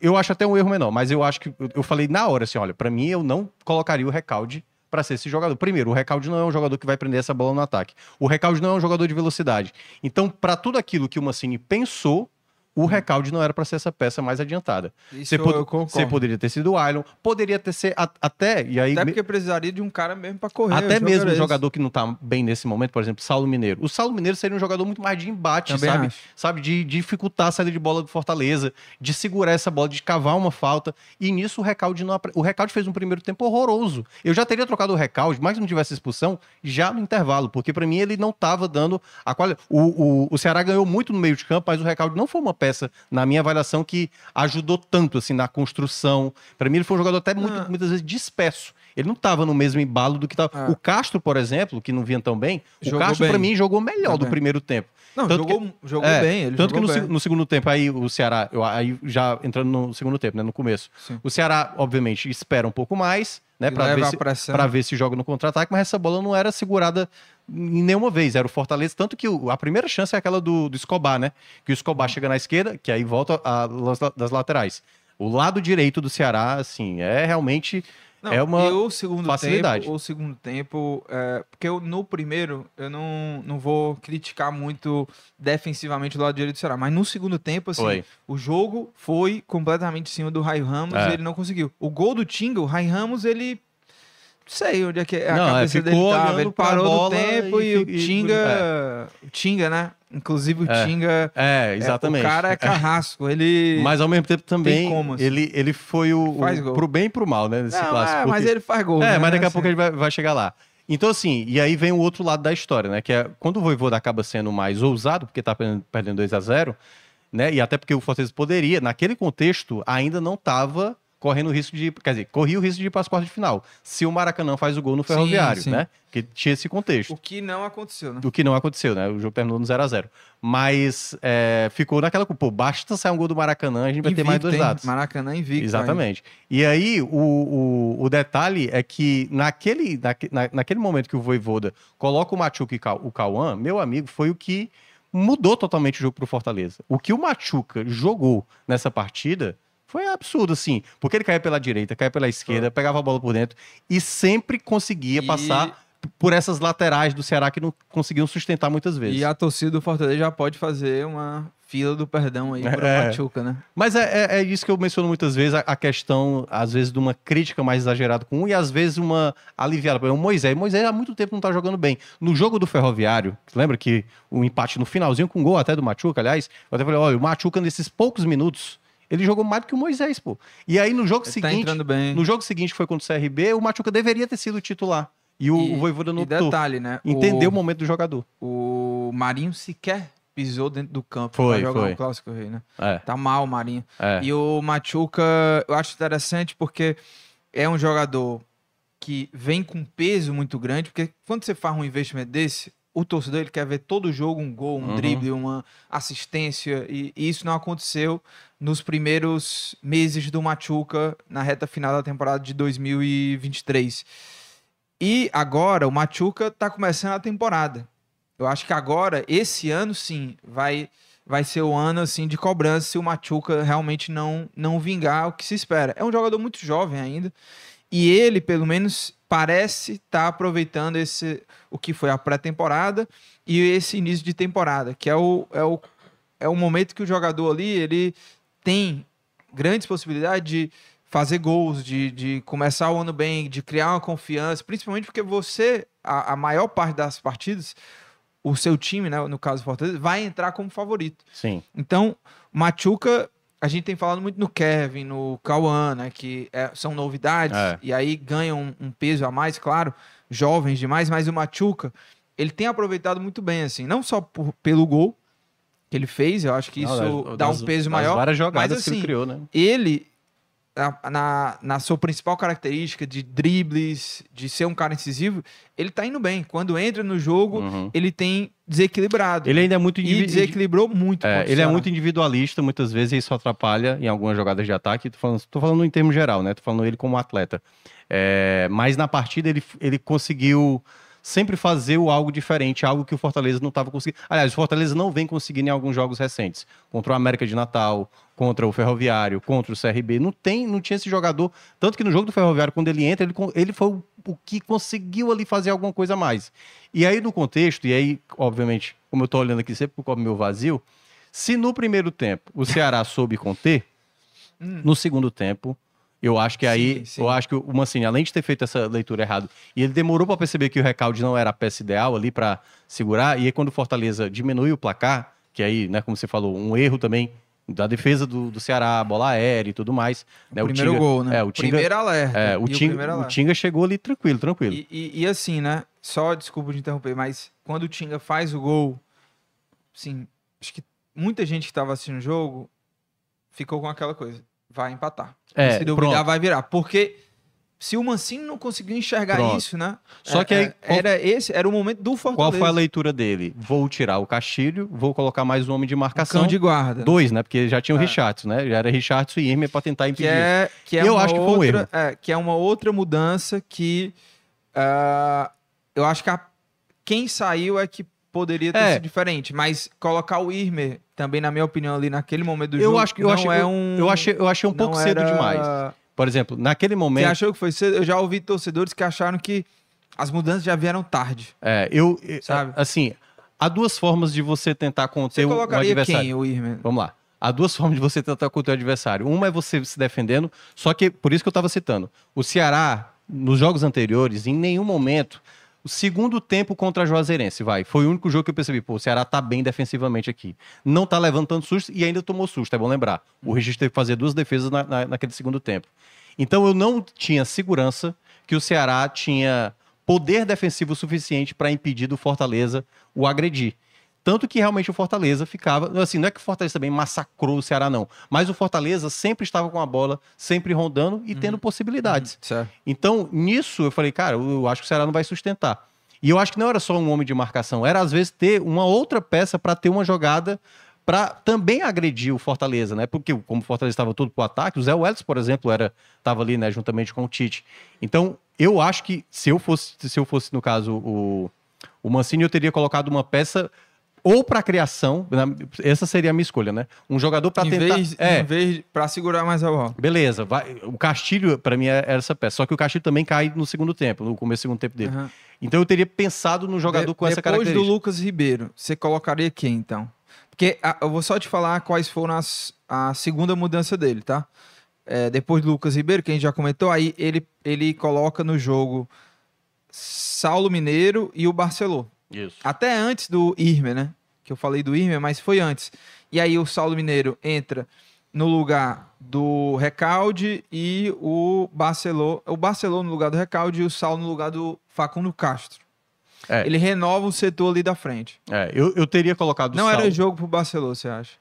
Eu acho até um erro menor, mas eu acho que. eu- Eu falei na hora assim: olha, para mim eu não colocaria o Recalde para ser esse jogador. Primeiro, o Recalde não é um jogador que vai prender essa bola no ataque. O Recalde não é um jogador de velocidade. Então, para tudo aquilo que o Mancini pensou, o Recalde não era para ser essa peça mais adiantada. Isso Você, pod- concordo. você poderia ter sido o Ailon, poderia ter sido a- até, e aí Até porque precisaria de um cara mesmo pra correr. até mesmo um jogador que não tá bem nesse momento, por exemplo, Saulo Mineiro. O Saulo Mineiro seria um jogador muito mais de embate, Também sabe? acho. Sabe, de dificultar a saída de bola do Fortaleza, de segurar essa bola, de cavar uma falta. E nisso o Recalde não O Recalde fez um primeiro tempo horroroso. Eu já teria trocado o Recalde, mas não tivesse expulsão, já no intervalo, porque pra mim ele não tava dando a qualidade. O, o, o Ceará ganhou muito no meio de campo, mas o Recalde não foi uma peça, na minha avaliação, que ajudou tanto assim na construção. Pra mim ele foi um jogador até muito- Ah. muitas vezes disperso. Ele não tava no mesmo embalo do que tava. Ah. O Castro, por exemplo, que não vinha tão bem, o Jogou Castro pra bem. mim jogou melhor do Também. primeiro tempo. Não, Tanto jogou, jogou É, bem. Ele Tanto que jogou no, se- bem. no segundo tempo, aí o Ceará, eu- aí já entrando no segundo tempo, né? No começo. Sim. O Ceará, obviamente, espera um pouco mais, né? Pra leva ver, se, ver se joga no contra-ataque, mas essa bola não era segurada em nenhuma vez. Era o Fortaleza. Tanto que a primeira chance é aquela do, do Escobar, né? Que o Escobar chega na esquerda, que aí volta a das laterais. O lado direito do Ceará, assim, é realmente. Não, é uma o segundo facilidade. tempo, o segundo tempo, é, porque eu, no primeiro eu não, não vou criticar muito defensivamente o lado direito do Ceará, mas no segundo tempo, assim, o jogo foi completamente em cima do Rai Ramos É. e ele não conseguiu. O gol do Tinga, o Rai Ramos, ele sei onde é que a Não, é, cabeça dele ficou tava, olhando ele parou no tempo e e, o Tinga, o Tinga, né? Inclusive o É. Tinga, É, é, exatamente. o cara é carrasco, ele Mas ao mesmo tempo também, como, assim. ele, ele foi o, Faz o gol. pro bem e pro mal, né? Nesse não, clássico. é, mas porque- ele faz gol. É, né? mas daqui a Assim, pouco gente vai, vai chegar lá. Então, assim, e aí vem o outro lado da história, né? Que é quando o Voivoda acaba sendo mais ousado, porque tá perdendo- perdendo 2 a 0 né? E até porque o Fortaleza poderia, naquele contexto, ainda não estava correndo o risco de. Quer dizer, corria o risco de ir para as quartas de final. Se o Maracanã faz o gol no Sim, Ferroviário, sim. né? Que tinha esse contexto. O que não aconteceu, né? O que não aconteceu, né? O jogo terminou no 0 a 0 Mas é, ficou naquela. Pô, basta sair um gol do Maracanã, a gente vai ter mais dois hein? dados. Maracanã invicto. Exatamente. E aí, o, o, o detalhe é que naquele, naque- na, naquele momento que o Voivoda coloca o Machuca e o Cauã, meu amigo, foi o que mudou totalmente o jogo pro Fortaleza. O que o Machuca jogou nessa partida foi absurdo, assim. Porque ele caía pela direita, caía pela esquerda, pegava a bola por dentro e sempre conseguia E- passar por essas laterais do Ceará que não conseguiam sustentar muitas vezes. E a torcida do Fortaleza já pode fazer uma fila do perdão aí para É. o Machuca, né? Mas é, é, é isso que eu menciono muitas vezes, a, a questão, às vezes, de uma crítica mais exagerada com um e às vezes uma aliviada. Por exemplo, o Moisés. O Moisés há muito tempo não tá jogando bem. No jogo do Ferroviário, lembra que o empate no finalzinho, com gol até do Machuca, aliás, eu até falei, olha, o Machuca nesses poucos minutos, ele jogou mais do que o Moisés, pô. E aí no jogo Ele tá seguinte, bem. no jogo seguinte que foi contra o CRB, o Machuca deveria ter sido o titular. E o, o Voivoda não e detalhe, né? Entendeu o o, momento do jogador. o Marinho sequer pisou dentro do campo Foi, pra jogar foi. o Clássico Rei, né? É, Tá mal o Marinho. é. E o Machuca, eu acho interessante porque é um jogador que vem com peso muito grande, porque quando você faz um investimento desse, o torcedor ele quer ver todo jogo um gol, um Uhum. drible, uma assistência, e, e isso não aconteceu nos primeiros meses do Machuca na reta final da temporada de 2023. E agora o Machuca tá começando a temporada. Eu acho que agora, esse ano sim, vai vai ser o ano assim de cobrança se o Machuca realmente não não vingar o que se espera. É um jogador muito jovem ainda e ele, pelo menos, parece estar aproveitando esse o que foi a pré-temporada e esse início de temporada, que é o, é o é o momento que o jogador ali ele tem grandes possibilidades de fazer gols, de, de começar o ano bem, de criar uma confiança, principalmente porque você, a, a maior parte das partidas, o seu time, né, no caso do Fortaleza, vai entrar como favorito. Sim. Então, Machuca, a gente tem falado muito no Kevin, no Cauã, né, que é- são novidades, É. e aí ganham um, um peso a mais, claro, jovens demais, mas o Machuca, ele tem aproveitado muito bem, assim, não só por- pelo gol que ele fez, eu acho que isso Não, das- dá um peso maior, várias jogadas mas, que ele assim, criou, né? ele, na, na, na sua principal característica de dribles, de ser um cara incisivo, ele tá indo bem. Quando entra no jogo, Uhum. ele tem desequilibrado. Ele ainda é muito e indivi- desequilibrou muito. É, ele é muito individualista, muitas vezes e isso atrapalha em algumas jogadas de ataque. Tô falando, tô falando em termos geral, né? Tô falando ele como atleta. É, mas na partida ele, ele conseguiu sempre fazer o algo diferente, algo que o Fortaleza não estava conseguindo. Aliás, o Fortaleza não vem conseguindo em alguns jogos recentes. Contra o América de Natal, contra o Ferroviário, contra o CRB. Não, tem, não tinha esse jogador. Tanto que no jogo do Ferroviário, quando ele entra, ele, ele foi o, o que conseguiu ali fazer alguma coisa a mais. E aí, no contexto, e aí, obviamente, como eu tô olhando aqui sempre pro copo meu vazio, Se no primeiro tempo o Ceará soube conter, no segundo tempo, eu acho que aí. Sim, sim. eu acho que o Mancini, além de ter feito essa leitura errada, e ele demorou para perceber que o recalde não era a peça ideal ali para segurar, e aí quando o Fortaleza diminui o placar, que aí, né, como você falou, um erro também da defesa do, do Ceará, bola aérea e tudo mais. né, O primeiro Tinga- gol, né? É, o Tinga, primeiro alerta. é, o, o Tinga, primeiro o alerta. Tinga chegou ali tranquilo, tranquilo. E, e- e assim, né? Só desculpa de interromper, mas quando o Tinga faz o gol, assim, acho que muita gente que estava assistindo o jogo ficou com aquela coisa. Vai empatar. É, Se duvidar, pronto. vai virar. Porque se o Mancini não conseguiu enxergar Pronto. isso, né? Só é- que aí, é- qual- era esse, era o momento do Qual Fortaleza. foi a leitura dele? Vou tirar o Castilho, vou colocar mais um homem de marcação. cão de guarda. Dois, né? Porque já tinha o É. Richardson, né? Já era Richardson e Irme para tentar que impedir. é, que é Eu acho que foi um erro. é, que é uma outra mudança que ah, eu acho que a- quem saiu é que poderia ter É. sido diferente, mas colocar o Irmer também, na minha opinião, ali naquele momento do Eu jogo, acho que eu não achei, é um. eu achei, eu achei um pouco cedo era- demais. Por exemplo, naquele Você momento, achou que foi cedo? Eu já ouvi torcedores que acharam que as mudanças já vieram tarde. é, eu, Sabe? assim, há duas formas de você tentar conter Você um, um colocaria adversário. quem, o Irmer? Vamos lá. Há duas formas de você tentar conter o adversário. Uma é você se defendendo, só que, por isso que eu estava citando, o Ceará, nos jogos anteriores, em nenhum momento, o segundo tempo contra a Juazeirense, vai, foi o único jogo que eu percebi, pô, o Ceará tá bem defensivamente aqui. Não tá levando tanto susto e ainda tomou susto, é bom lembrar. O Regis teve que fazer duas defesas na- na- naquele segundo tempo. Então eu não tinha segurança que o Ceará tinha poder defensivo suficiente para impedir do Fortaleza o agredir. Tanto que realmente o Fortaleza ficava. Assim, não é que o Fortaleza também massacrou o Ceará, não. Mas o Fortaleza sempre estava com a bola, sempre rondando e tendo possibilidades. Certo. Então, nisso, eu falei, cara, eu acho que o Ceará não vai sustentar. E eu acho que não era só um homem de marcação, era às vezes ter uma outra peça para ter uma jogada para também agredir o Fortaleza, né? Porque como o Fortaleza estava todo pro ataque, o Zé Welles, por exemplo, era estava ali, né, juntamente com o Tite. Então, eu acho que se eu fosse, se eu fosse no caso o o Mancini, eu teria colocado uma peça ou para criação, essa seria a minha escolha, né? Um jogador para tentar, vez, é, em vez pra segurar mais a bola. Beleza, vai, o Castilho, pra mim, era essa peça. Só que o Castilho também cai no segundo tempo, no começo do segundo tempo dele. Aham. Então eu teria pensado no jogador De- com essa Depois do característica. Lucas Ribeiro, você colocaria quem, então? Porque ah, eu vou só te falar quais foram as, a segunda mudança dele, tá? É, depois do Lucas Ribeiro, que a gente já comentou, aí ele, ele coloca no jogo Saulo Mineiro e o Barcelô. Isso. Até antes do Irme, né? Que eu falei do Irme, mas foi antes. E aí o Saulo Mineiro entra no lugar do Recalde e o Barcelô. O Barcelô no lugar do Recalde e o Saulo no lugar do Facundo Castro. É. Ele renova o setor ali da frente. É, eu, eu teria colocado o Não era Saulo. jogo pro Barcelô, você acha?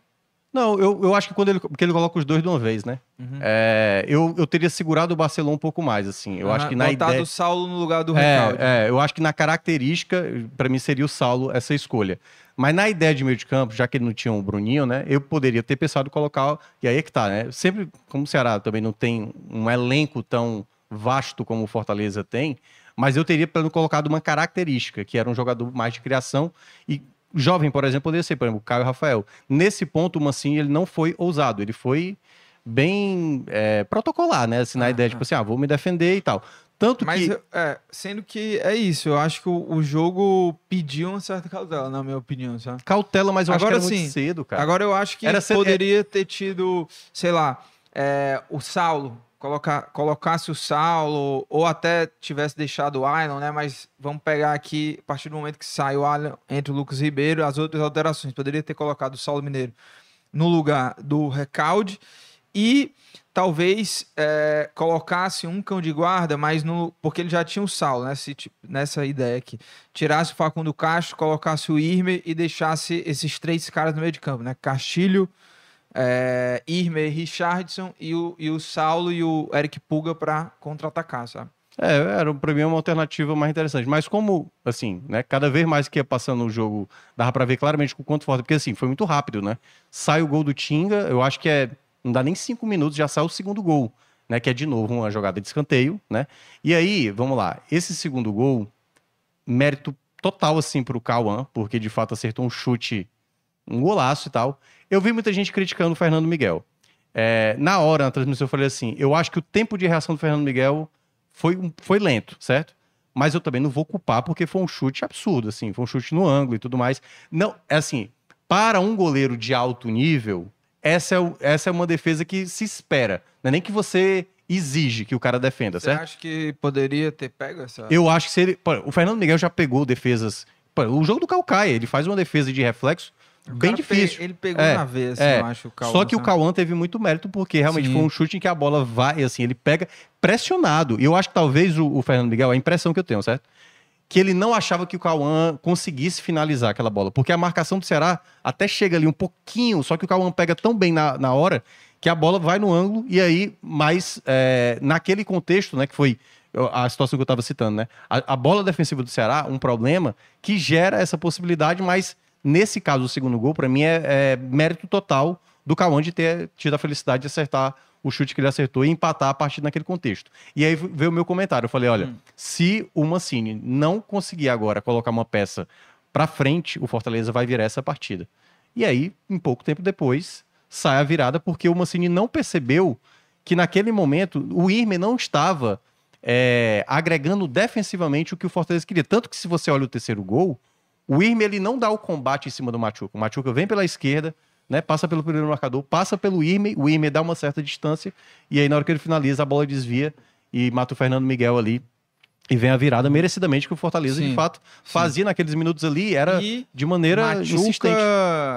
Não, eu, eu acho que quando ele, porque ele coloca os dois de uma vez, né? Uhum. É, eu, eu teria segurado o Barcelona um pouco mais, assim. Eu acho Aham, que na botado ideia... o Saulo no lugar do Recalde. É, é, eu acho que na característica, pra mim seria o Saulo essa escolha. Mas na ideia de meio de campo, já que ele não tinha um Bruninho, né? Eu poderia ter pensado em colocar. E aí é que tá, né? Sempre, como o Ceará também não tem um elenco tão vasto como o Fortaleza tem, mas eu teria pelo colocado uma característica, que era um jogador mais de criação e jovem, por exemplo, poderia ser, por exemplo, o Caio Rafael. Nesse ponto, o Mancini, ele não foi ousado, ele foi bem é, protocolar, né? Assim, na Ah, ideia, tipo assim, ah, vou me defender e tal. Tanto Mas, que... é, sendo que é isso, eu acho que o, o jogo pediu uma certa cautela, na minha opinião, sabe? Cautela, mas eu Agora acho que era sim. cedo, cara. Agora eu acho que Era ser- poderia ter tido, sei lá, é, o Saulo, colocar, colocasse o Saulo, ou até tivesse deixado o Ailon, né? Mas vamos pegar aqui, a partir do momento que sai o Ailon entre o Lucas Ribeiro, as outras alterações. Poderia ter colocado o Saulo Mineiro no lugar do Recalde e talvez é, colocasse um cão de guarda, mas no porque ele já tinha o Saulo, né? Se, nessa ideia aqui. Tirasse o Facundo Castro, colocasse o Irme e deixasse esses três caras no meio de campo, né? Castilho, é, Irme, Richardson e o, e o Saulo e o Eric Puga para contra-atacar, sabe? É, era pra mim uma alternativa mais interessante. Mas como, assim, né, cada vez mais que ia passando o jogo, dava pra ver claramente o quanto forte, porque assim, foi muito rápido, né? Sai o gol do Tinga, eu acho que é, não dá nem cinco minutos, já sai o segundo gol, né? Que é de novo uma jogada de escanteio, né? E aí, vamos lá, esse segundo gol, mérito total, assim, pro Cauã, porque de fato acertou um chute, um golaço e tal. Eu vi muita gente criticando o Fernando Miguel. É, na hora, na transmissão, eu falei assim: eu acho que o tempo de reação do Fernando Miguel foi, foi lento, certo? Mas eu também não vou culpar porque foi um chute absurdo, assim, foi um chute no ângulo e tudo mais. Não, é assim, para um goleiro de alto nível, essa é, o- essa é uma defesa que se espera. Não é nem que você exige que o cara defenda, Você certo? acha que poderia ter pego essa. Eu acho que se ele. pô, o Fernando Miguel já pegou defesas. pô, o jogo do Calcaia, ele faz uma defesa de reflexo O bem difícil. pe- Ele pegou É, na vez, é. eu acho. O Cauã, Só que o sabe? Cauã teve muito mérito, porque realmente Sim. foi um chute em que a bola vai, assim, ele pega pressionado. E eu acho que talvez o, o Fernando Miguel, a impressão que eu tenho, certo? Que ele não achava que o Cauã conseguisse finalizar aquela bola. Porque a marcação do Ceará até chega ali um pouquinho, só que o Cauã pega tão bem na, na hora que a bola vai no ângulo e aí, mas é, naquele contexto, né, que foi a situação que eu estava citando, né? A, a bola defensiva do Ceará, um problema que gera essa possibilidade, mas nesse caso, o segundo gol, para mim, é, é mérito total do Cauã de ter tido a felicidade de acertar o chute que ele acertou e empatar a partir naquele contexto. E aí veio o meu comentário. Eu falei: olha, Hum. se o Mancini não conseguir agora colocar uma peça para frente, o Fortaleza vai virar essa partida. E aí, em pouco tempo depois, sai a virada, porque o Mancini não percebeu que naquele momento o Irme não estava é, agregando defensivamente o que o Fortaleza queria. Tanto que se você olha o terceiro gol, o Irme ele não dá o combate em cima do Machuca. O Machuca vem pela esquerda, né, passa pelo primeiro marcador, passa pelo Irme, o Irme dá uma certa distância, e aí na hora que ele finaliza, a bola desvia e mata o Fernando Miguel ali. E vem a virada merecidamente que o Fortaleza, de Sim, fato, fazia naqueles minutos ali, era E de maneira Machuca insistente.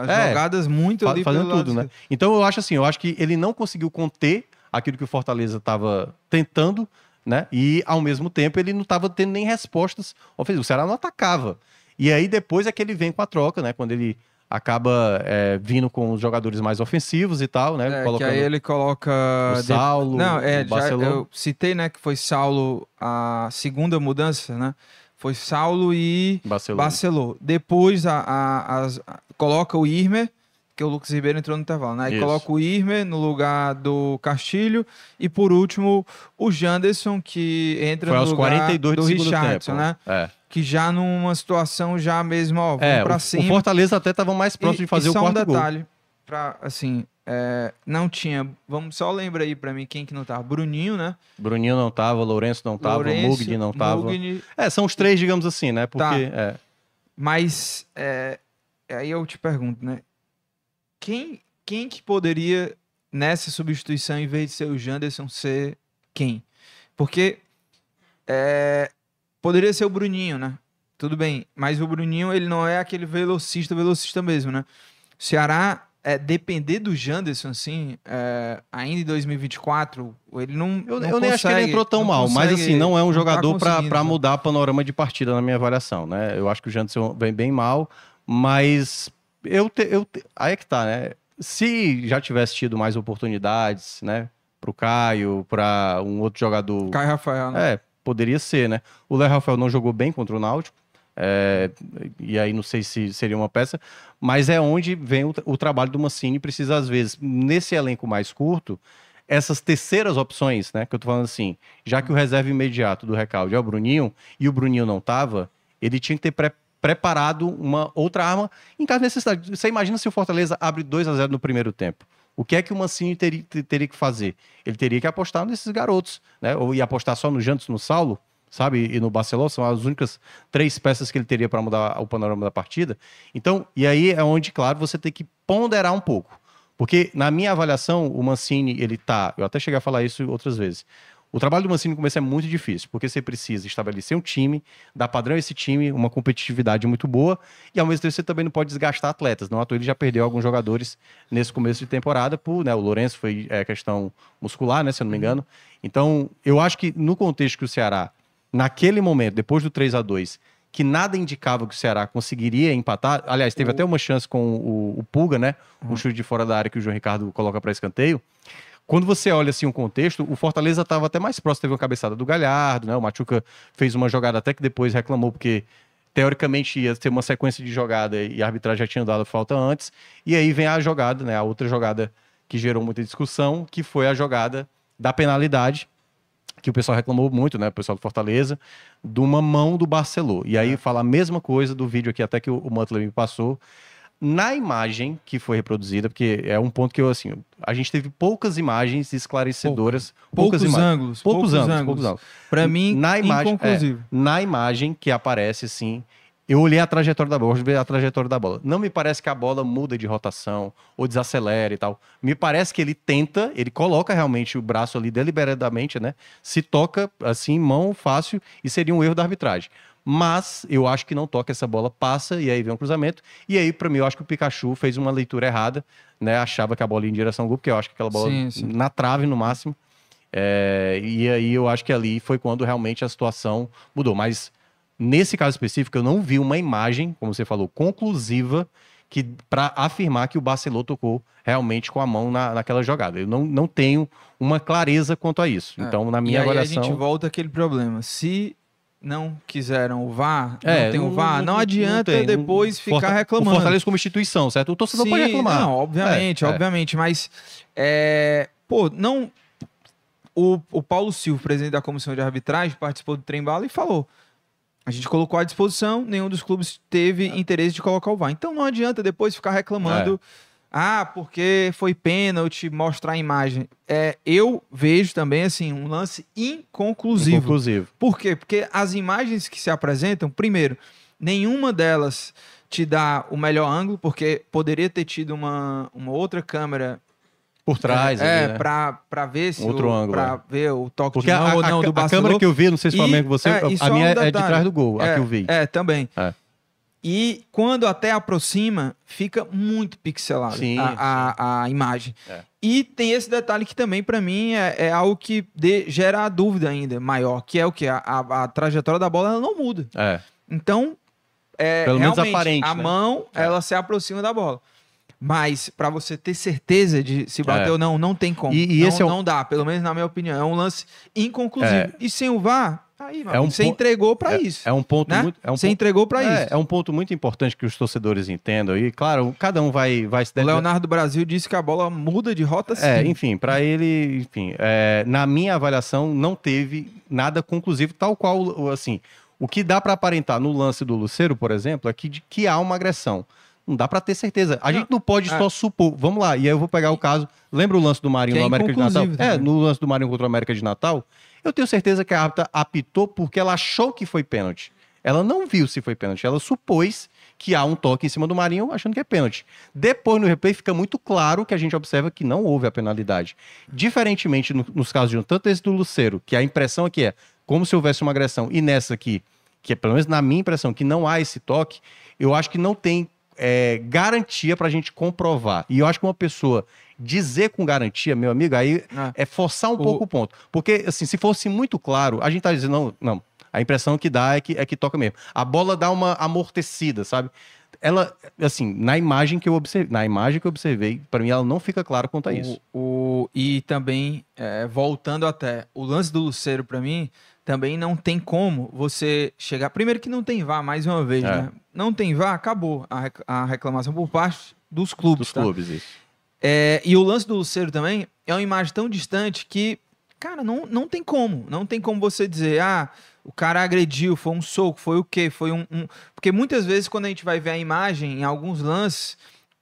É, jogadas muito Fa- ali fazendo tudo, né? Então eu acho assim, eu acho que ele não conseguiu conter aquilo que o Fortaleza estava tentando, né? E ao mesmo tempo ele não estava tendo nem respostas ofensivas. O Ceará não atacava. E aí depois é que ele vem com a troca, né? Quando ele acaba é, vindo com os jogadores mais ofensivos e tal, né? É, que colocando aí ele coloca. o Saulo, Não, é, o já, eu citei, né, que foi Saulo a segunda mudança, né? Foi Saulo e Barcelona. Barcelona. Depois a, a- a- coloca o Irmer, que o Lucas Ribeiro entrou no intervalo, né? Aí Isso. coloca o Irmer no lugar do Castilho e por último o Janderson que entra Foi no aos lugar 42 do Richardson, tempo. né? É. Que já numa situação já mesmo, ó, vamos É, pra o, cima. o Fortaleza até estava mais próximo E- de fazer o só quarto um gol. detalhe, pra, assim, é, não tinha, vamos só lembra aí pra mim quem que não tava, Bruninho, né? Bruninho não tava, Lourenço não tava, Lourenço, Mugni não tava. Mugni, É, são os três, digamos assim, né? Porque Tá. é, mas é, aí eu te pergunto, né? Quem, quem que poderia nessa substituição, em vez de ser o Janderson, ser quem? Porque é, poderia ser o Bruninho, né? Tudo bem, mas o Bruninho ele não é aquele velocista, velocista mesmo, né? O Ceará é, depender do Janderson, assim, é, ainda em 2024, ele não. Eu, não eu nem acho que ele consegue- entrou tão mal, mas consegue- assim, não é um tá jogador pra conseguindo, pra sabe? mudar panorama de partida na minha avaliação, né? Eu acho que o Janderson vem bem mal, mas eu, te- eu te- aí é que tá, né? Se já tivesse tido mais oportunidades, né? Pro Caio, pra um outro jogador. Caio Rafael, né? É, poderia ser, né? O Léo Rafael não jogou bem contra o Náutico. é, e aí não sei se seria uma peça, mas é onde vem o, o trabalho do Mancini, precisa às vezes, nesse elenco mais curto, essas terceiras opções, né, que eu tô falando assim, já que o reserva imediato do Recalde é o Bruninho, e o Bruninho não tava, ele tinha que ter pre- preparado uma outra arma em caso de necessidade. Você imagina se o Fortaleza abre 2 a 0 no primeiro tempo. O que é que o Mancini teria, teria que fazer? Ele teria que apostar nesses garotos, né? Ou ia apostar só no Jantos, no Saulo, sabe? E no Barcelona, são as únicas três peças que ele teria para mudar o panorama da partida. Então, e aí é onde, claro, você tem que ponderar um pouco. Porque, na minha avaliação, o Mancini, ele tá. Eu até cheguei a falar isso outras vezes. O trabalho do Mancini no começo é muito difícil, porque você precisa estabelecer um time, dar padrão a esse time, uma competitividade muito boa, e ao mesmo tempo você também não pode desgastar atletas. Não à toa ele já perdeu alguns jogadores nesse começo de temporada, por, né, o Lourenço foi é, questão muscular, né, se eu não me engano. Então, eu acho que no contexto que o Ceará, naquele momento, depois do 3 a 2 que nada indicava que o Ceará conseguiria empatar. Aliás, teve até uma chance com o, o Pulga, né? Um chute de fora da área que o João Ricardo coloca para escanteio. Quando você olha assim o contexto, o Fortaleza estava até mais próximo, teve uma cabeçada do Galhardo, né? O Machuca fez uma jogada até que depois reclamou, porque teoricamente ia ter uma sequência de jogada e a arbitragem já tinha dado falta antes. E aí vem a jogada, né? A outra jogada que gerou muita discussão, que foi a jogada da penalidade, que o pessoal reclamou muito, né? O pessoal do Fortaleza, de uma mão do Barcelô. E aí fala a mesma coisa do vídeo aqui, até que o, Mutler me passou. Na imagem que foi reproduzida, porque é um ponto que eu, assim, a gente teve poucas imagens esclarecedoras, Poucos, imagens. ângulos. Poucos ângulos, poucos ângulos. Pra mim, Na imagem- inconclusivo. Na imagem que aparece, assim, Eu olhei a trajetória da bola, ver a trajetória da bola. Não me parece que a bola muda de rotação ou desacelera e tal. Me parece que ele tenta, ele coloca realmente o braço ali deliberadamente, né? Se toca assim, mão fácil, e seria um erro da arbitragem. Mas eu acho que não toca essa bola, passa e aí vem um cruzamento. E aí, para mim, eu acho que o Pikachu fez uma leitura errada, né? Achava que a bola ia em direção ao gol, porque eu acho que aquela bola Sim, sim. na trave no máximo. É, e aí eu acho que ali foi quando realmente a situação mudou. Mas nesse caso específico, eu não vi uma imagem, como você falou, conclusiva que para afirmar que o Barcelona tocou realmente com a mão na, naquela jogada. Eu não, não tenho uma clareza quanto a isso. É. Então, na E minha aí avaliação. a gente volta àquele problema. Se não quiseram o VAR, É, não tem o VAR, não, adianta tem. depois O ficar reclamando. O Fortaleza como instituição, certo? O torcedor Sim, pode reclamar. Não, obviamente, É, é. obviamente, mas é, pô, não o, o Paulo Silva, presidente da comissão de arbitragem, participou do trem bala e falou: a gente colocou à disposição, nenhum dos clubes teve interesse de colocar o VAR. Então não adianta depois ficar reclamando. Ah, porque foi pênalti, mostrar a imagem. É, eu vejo também assim um lance inconclusivo. Inclusive. Por quê? Porque as imagens que se apresentam, primeiro, nenhuma delas te dá o melhor ângulo, porque poderia ter tido uma, uma outra câmera Por trás. é, ali, né? pra, pra ver se Outro o, ângulo, pra ver o toque Porque de a, mão ou a- não a- do a Barcelona. câmera que eu vi, não sei se foi a mesma que você, é, a minha um é de trás do gol, a é, que eu vi. É, também. É. E quando até aproxima, fica muito pixelado Sim, a, a, a imagem. É. E tem esse detalhe que também, pra mim, é, é algo que de- gera a dúvida ainda maior, que é o que? A, a- trajetória da bola não muda. É. Então, é, Pelo menos aparente, a né? mão, É. ela se aproxima da bola. Mas pra você ter certeza de se bater É. ou não, não tem como. E- e não, esse é o- não dá, pelo menos na minha opinião. É um lance inconclusivo. É. E sem o VAR, aí, meu É um você entregou pra é, isso. É um ponto né? muito. É um você ponto- entregou pra é, isso. é um ponto muito importante que os torcedores entendam. E, claro, cada um vai, vai se O Leonardo Brasil disse que a bola muda de rota sim. É, enfim, para ele, enfim, é, na minha avaliação, não teve nada conclusivo, tal qual, o- assim, o que dá para aparentar no lance do Luceiro, por exemplo, é que, de- que há uma agressão. Não dá para ter certeza. A Não, gente não pode é. só supor. Vamos lá, e aí eu vou pegar o caso. Lembra o lance do Marinho é no América de Natal? inconclusivo É, também. no lance do Marinho contra o América de Natal. Eu tenho certeza que a árbitra apitou porque ela achou que foi pênalti. Ela não viu se foi pênalti. Ela supôs que há um toque em cima do Marinho achando que é pênalti. Depois, no replay, fica muito claro que a gente observa que não houve a penalidade. Diferentemente no- nos casos de um tanto esse do Luceiro, que a impressão aqui é como se houvesse uma agressão, e nessa aqui, que é pelo menos na minha impressão, que não há esse toque, eu acho que não tem é, garantia pra gente comprovar. E eu acho que uma pessoa dizer com garantia, meu amigo, aí É. é forçar um O- pouco o ponto. Porque, assim, se fosse muito claro, a gente tá dizendo, não, não. A impressão que dá é que, é que toca mesmo. A bola dá uma amortecida, sabe? Ela, assim, na imagem que eu observei, na imagem que eu observei, para mim ela não fica clara quanto a isso. O, o- e também, é, voltando até, o lance do Luceiro, pra mim, também não tem como você chegar. Primeiro que não tem VAR, mais uma vez, É. né? Não tem VAR, acabou a, rec- a reclamação por parte dos clubes. Dos tá? clubes, isso. É, e o lance do Luceiro também é uma imagem tão distante que, cara, não, não tem como. Não tem como você dizer, ah, o cara agrediu, foi um soco, foi o quê? Foi um, um- Porque muitas vezes, quando a gente vai ver a imagem, em alguns lances,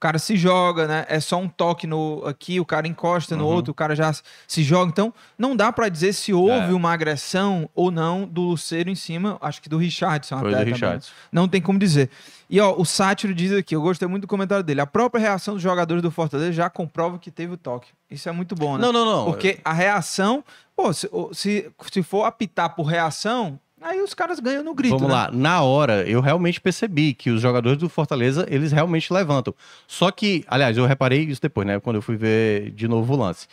cara se joga, né? É só um toque no aqui, o cara encosta no Uhum. outro, o cara já se joga. Então, não dá pra dizer se houve É. uma agressão ou não do Luceiro em cima, acho que do Richardson Foi até do. Richardson. Não tem como dizer. E ó, o Sátiro diz aqui, eu gostei muito do comentário dele. A própria reação dos jogadores do Fortaleza já comprova que teve o toque. Isso é muito bom, né? Não, não, não. Porque a reação, pô, se, se for apitar por reação, aí os caras ganham no grito. Vamos né? lá, na hora eu realmente percebi que os jogadores do Fortaleza, eles realmente levantam. Só que, aliás, eu reparei isso depois, né, quando eu fui ver de novo o lance.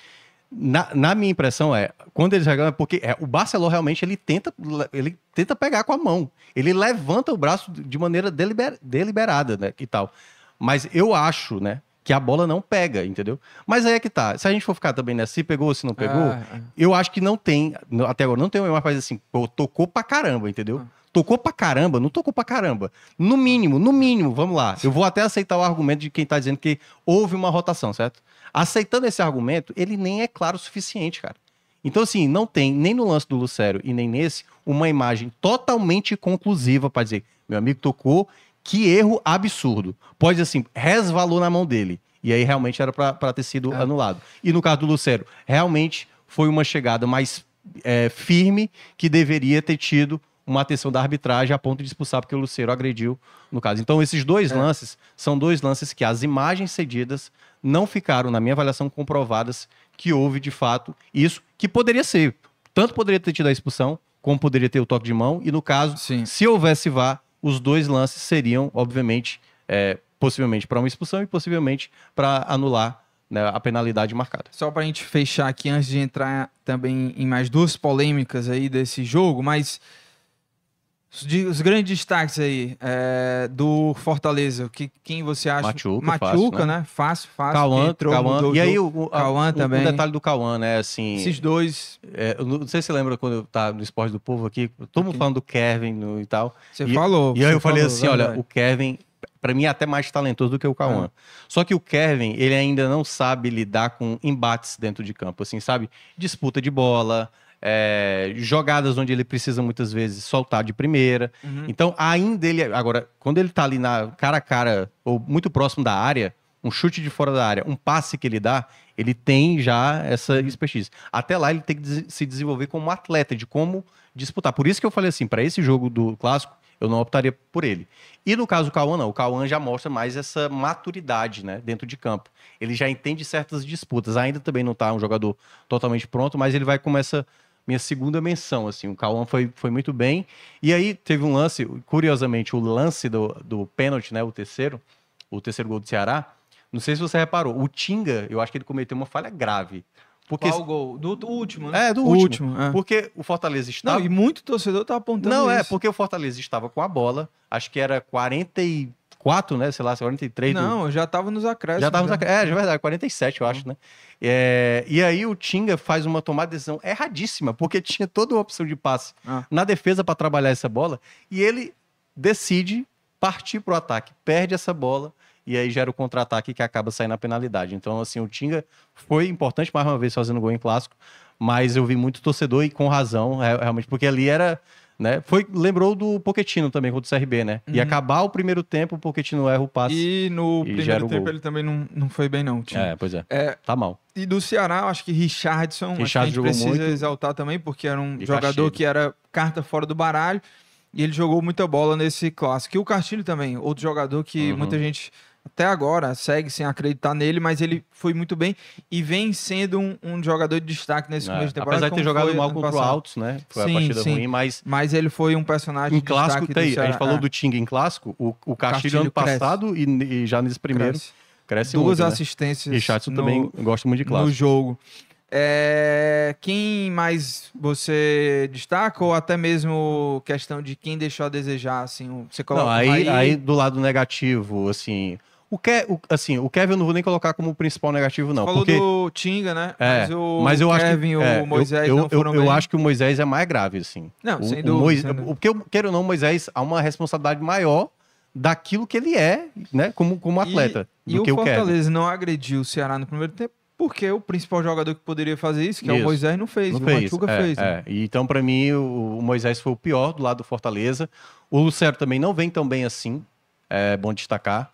Na, na minha impressão é, quando eles reclamam, é porque é, o Barcelona realmente ele tenta, ele tenta pegar com a mão. Ele levanta o braço de maneira deliber- deliberada, né, e tal. Mas eu acho, né, que a bola não pega, entendeu? Mas aí é que tá. Se a gente for ficar também nessa, se pegou ou se não pegou, Ah, ah. eu acho que não tem, até agora, não tem uma coisa assim, pô, tocou pra caramba, entendeu? Tocou pra caramba, não tocou pra caramba. No mínimo, no mínimo, vamos lá. Eu vou até aceitar o argumento de quem tá dizendo que houve uma rotação, certo? Aceitando esse argumento, ele nem é claro o suficiente, cara. Então, assim, não tem, nem no lance do Lucério e nem nesse, uma imagem totalmente conclusiva pra dizer, meu amigo tocou, que erro absurdo. Pode, assim, resvalou na mão dele. E aí realmente era pra ter sido É. anulado. E no caso do Lucero, realmente foi uma chegada mais é, firme que deveria ter tido uma atenção da arbitragem a ponto de expulsar porque o Luceiro agrediu no caso. Então, esses dois É. lances são dois lances que as imagens cedidas não ficaram, na minha avaliação, comprovadas que houve de fato isso, que poderia ser. Tanto poderia ter tido a expulsão, como poderia ter o toque de mão, e no caso, Sim. se houvesse VAR, os dois lances seriam, obviamente, é, possivelmente para uma expulsão e possivelmente para anular né, a penalidade marcada. Só pra gente fechar aqui, antes de entrar também em mais duas polêmicas aí desse jogo, mas os, de- os grandes destaques aí é, do Fortaleza, que, quem você acha? Machuca, Machuca, fácil, né? Fácil, fácil. Cauã, entrou, Cauã o e aí o, o- a- Cauã também. um detalhe do Cauã, né, assim, Esses dois, é, eu não sei se você lembra quando eu tava no Esporte do Povo aqui, todo mundo falando do Kevin no- e tal, você E- falou. E aí eu falei falou, assim, olha, o Kevin, pra mim é até mais talentoso do que o Cauã. Só que o Kevin, ele ainda não sabe lidar com embates dentro de campo, assim, sabe? Disputa de bola, é, jogadas onde ele precisa muitas vezes soltar de primeira. Uhum. Então, ainda ele. Agora, quando ele tá ali na cara a cara, ou muito próximo da área, um chute de fora da área, um passe que ele dá, ele tem já essa expertise. Até lá, ele tem que se desenvolver como atleta, de como disputar. Por isso que eu falei assim, para esse jogo do clássico, eu não optaria por ele. E no caso do Cauã, não. O Cauã já mostra mais essa maturidade, né, dentro de campo. Ele já entende certas disputas. Ainda também não tá um jogador totalmente pronto, mas ele vai com essa minha segunda menção, assim. O Cauã foi, foi muito bem. E aí teve um lance, curiosamente, o lance do, do pênalti, né, o terceiro, o terceiro gol do Ceará. Não sei se você reparou, o Tinga, eu acho que ele cometeu uma falha grave. Porque Qual gol? Do, do último, né? é do O último, é. porque o Fortaleza estava Não, e muito torcedor tá apontando Não, é, isso. porque o Fortaleza estava com a bola, acho que era 44, né, sei lá, 43 do- Não, já tava nos acréscimos. já tava nos ac- É, é verdade, 47, eu acho, né? É, e aí o Tinga faz uma tomada de decisão erradíssima, porque tinha toda uma opção de passe Ah. na defesa para trabalhar essa bola, e ele decide partir pro ataque, perde essa bola, e aí gera o contra-ataque que acaba saindo a penalidade. Então, assim, o Tinga foi importante mais uma vez fazendo gol em clássico, mas eu vi muito torcedor e com razão, re- realmente, porque ali era. Né? Foi, lembrou do Poquetino também contra o CRB, né? E Uhum. acabar o primeiro tempo, o Poquetino erra o passe. E no E primeiro tempo ele também não, não foi bem, não. Tinha. É, pois é. É, Tá mal. E do Ceará, eu acho que Richardson, acho que a gente precisa muito. exaltar também, porque era um E jogador Castilho. que era carta fora do baralho e ele jogou muita bola nesse clássico. E o Castilho também, outro jogador que Uhum. muita gente até agora segue sem acreditar nele, mas ele foi muito bem e vem sendo um, um jogador de destaque nesse É, começo de temporada. Apesar de ter jogado mal contra o. Altos, né? Foi Sim, a partida sim. ruim, mas Mas ele foi um personagem em de clássico destaque tem. A gente falou É, do Ting em clássico, o, o Castilho Castilho ano passado e, e já nesse primeiro cresce, cresce. muito, Duas né? assistências Richardson no- também gosta muito de no clássico. jogo. É, quem mais você destaca ou até mesmo questão de quem deixou a desejar assim, você coloca Não, aí, Raí, aí do lado negativo, assim, o, Ke, o, assim, o Kevin eu não vou nem colocar como principal negativo não, falou porque do Tinga, né? é, mas o mas eu acho Kevin que, o é, eu- Moisés eu, não eu, eu bem. acho que o Moisés é mais grave, assim. Não, o, sem o dúvida, Mois- sem dúvida. o que eu quero ou não, o Moisés há uma responsabilidade maior daquilo que ele é, né, como, como atleta, E, e que o o. Fortaleza não agrediu o Ceará no primeiro tempo porque o principal jogador que poderia fazer isso, que é o Isso. Moisés, não fez. Não o fez. Machuca é, fez. né? é. Então, pra mim, o, o Moisés foi o pior do lado do Fortaleza. O Lucero também não vem tão bem assim. É bom destacar.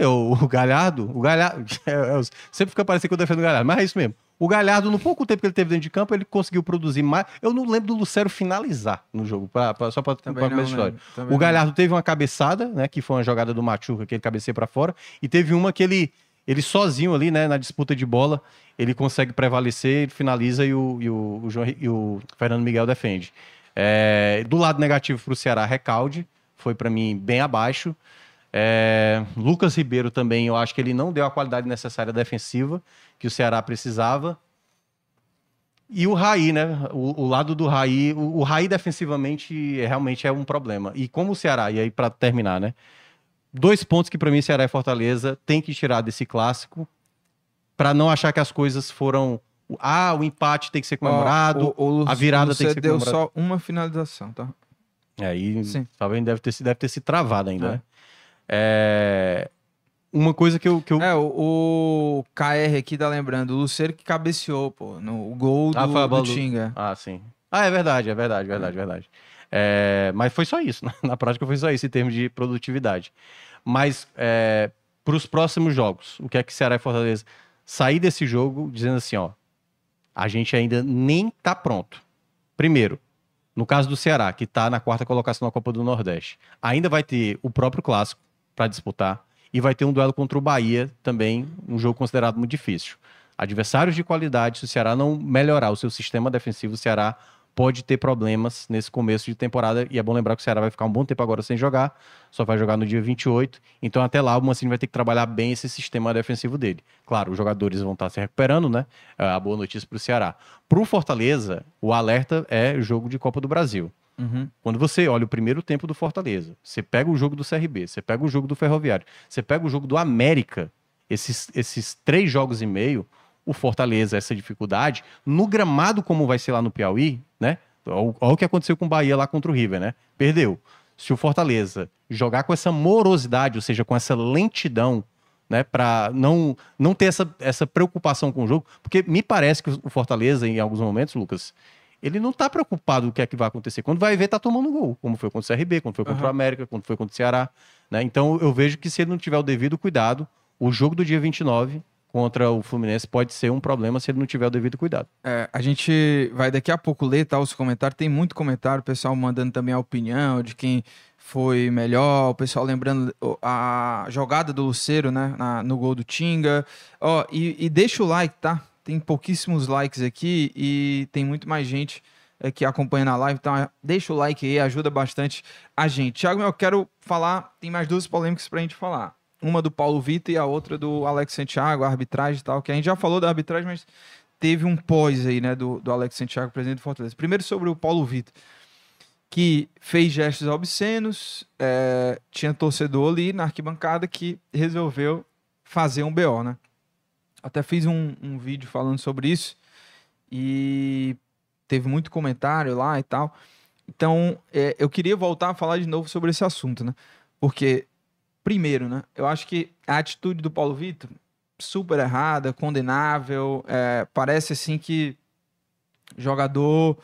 Pô, o, o Galhardo, o Galhardo. é, é, sempre fica parecendo que eu defendo o Galhardo, mas é isso mesmo. O Galhardo, no pouco tempo que ele teve dentro de campo, ele conseguiu produzir mais. Eu não lembro do Lucero finalizar no jogo, pra, pra- só não, começar a história. O não. Galhardo teve uma cabeçada, né? Que foi uma jogada do Machuca, que ele cabeceia pra fora. E teve uma que ele, ele sozinho ali, né? Na disputa de bola, ele consegue prevalecer, ele finaliza e o, e o, o João e o Fernando Miguel defende. É, do lado negativo pro Ceará, Recalde. Foi pra mim bem abaixo. É, Lucas Ribeiro também, eu acho que ele não deu a qualidade necessária defensiva que o Ceará precisava. E o Raí, né? O, o lado do Raí, o, o Raí defensivamente é- realmente é um problema. E como o Ceará, e aí pra terminar, né? Dois pontos que pra mim Ceará e Fortaleza tem que tirar desse clássico pra não achar que as coisas foram ah, o empate tem que ser comemorado. Ó, o- a virada tem que ser deu comemorada. só uma finalização, tá? Aí Sim. talvez deve ter, se- deve ter se travado ainda, É. né? É, Uma coisa que eu. Que eu... É, o, o KR aqui tá lembrando, o Luceiro que cabeceou, pô, no o gol do, Ah, do do- Tinga. Ah, sim. Ah, é verdade, é verdade, verdade, verdade. É, mas foi só isso. Na, na prática foi só isso em termos de produtividade. Mas para os próximos jogos, o que é que Ceará e Fortaleza sair desse jogo dizendo assim, ó, a gente ainda nem tá pronto. Primeiro, No caso do Ceará, que está na quarta colocação na Copa do Nordeste, ainda vai ter o próprio clássico para disputar e vai ter um duelo contra o Bahia também, um jogo considerado muito difícil. Adversários de qualidade, se o Ceará não melhorar o seu sistema defensivo, o Ceará pode ter problemas nesse começo de temporada. E é bom lembrar que o Ceará vai ficar um bom tempo agora sem jogar, só vai jogar no dia 28. Então, até lá, o Mancini vai ter que trabalhar bem esse sistema defensivo dele. Claro, os jogadores vão estar se recuperando, né? É a boa notícia para o Ceará. Para o Fortaleza, o alerta é jogo de Copa do Brasil. Uhum. Quando você olha o primeiro tempo do Fortaleza, você pega o jogo do CRB, você pega o jogo do Ferroviário, você pega o jogo do América, esses, esses três jogos e meio, o Fortaleza, essa dificuldade, no gramado como vai ser lá no Piauí, né? Olha o que aconteceu com o Bahia lá contra o River, né? Perdeu. Se o Fortaleza jogar com essa morosidade, ou seja, com essa lentidão, né, para não, não ter essa, essa preocupação com o jogo, porque me parece que o Fortaleza, em alguns momentos, Lucas, ele não tá preocupado com o que é que vai acontecer. Quando vai ver, tá tomando gol, como foi contra o CRB, quando foi contra Uhum. o América, quando foi contra o Ceará. Né? Então eu vejo que se ele não tiver o devido cuidado, o jogo do dia 29 contra o Fluminense pode ser um problema se ele não tiver o devido cuidado. É, a gente vai daqui a pouco ler tá, os comentários. Tem muito comentário, o pessoal mandando também a opinião de quem foi melhor, o pessoal lembrando a jogada do Luceiro, né? na- no gol do Tinga. Ó, e, e deixa o like, tá? Tem pouquíssimos likes aqui e tem muito mais gente aqui acompanhando a live. Então, deixa o like aí, ajuda bastante a gente. Thiago, eu quero falar, tem mais duas polêmicas pra gente falar. Uma do Paulo Vitor e a outra do Alex Santiago, a arbitragem e tal, que a gente já falou da arbitragem, mas teve um pós aí, né, do, do Alex Santiago, presidente do Fortaleza. Primeiro sobre o Paulo Vitor, que fez gestos obscenos, é, tinha torcedor ali na arquibancada que resolveu fazer um BO, né? Até fiz um, um vídeo falando sobre isso e teve muito comentário lá e tal. Então, é, eu queria voltar a falar de novo sobre esse assunto, né? Porque, primeiro, né? Eu acho que a atitude do Paulo Vitor, super errada, condenável, é, parece assim que jogador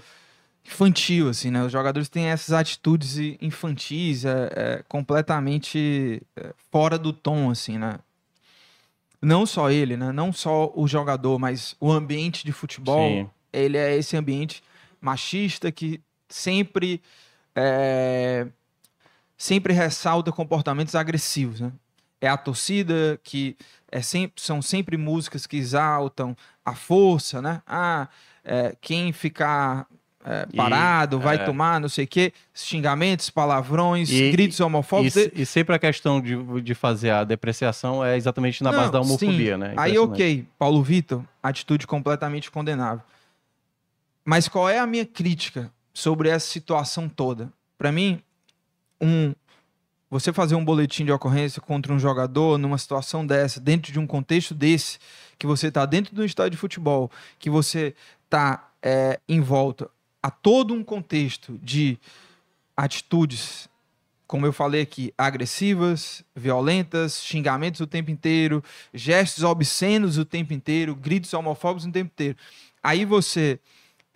infantil, assim, né? Os jogadores têm essas atitudes infantis, é, é, completamente é, fora do tom, assim, né? Não só ele, né? Não só o jogador, mas o ambiente de futebol Sim. ele é esse ambiente machista que sempre é, sempre ressalta comportamentos agressivos, né? É a torcida que é sempre, são sempre músicas que exaltam a força, né? Ah, é, quem ficar é, E, parado vai é. tomar não sei o quê, xingamentos, palavrões, E- gritos homofóbicos. E, e sempre a questão de, de fazer a depreciação é exatamente na base Não, da homofobia, sim. né? Aí, ok, Paulo Vitor, atitude completamente condenável. Mas qual é a minha crítica sobre essa situação toda? Para mim, um, você fazer um boletim de ocorrência contra um jogador numa situação dessa, dentro de um contexto desse, que você está dentro de um estádio de futebol, que você está em volta a todo um contexto de atitudes, como eu falei aqui, agressivas, violentas, xingamentos o tempo inteiro, gestos obscenos o tempo inteiro, gritos homofóbicos o tempo inteiro. Aí você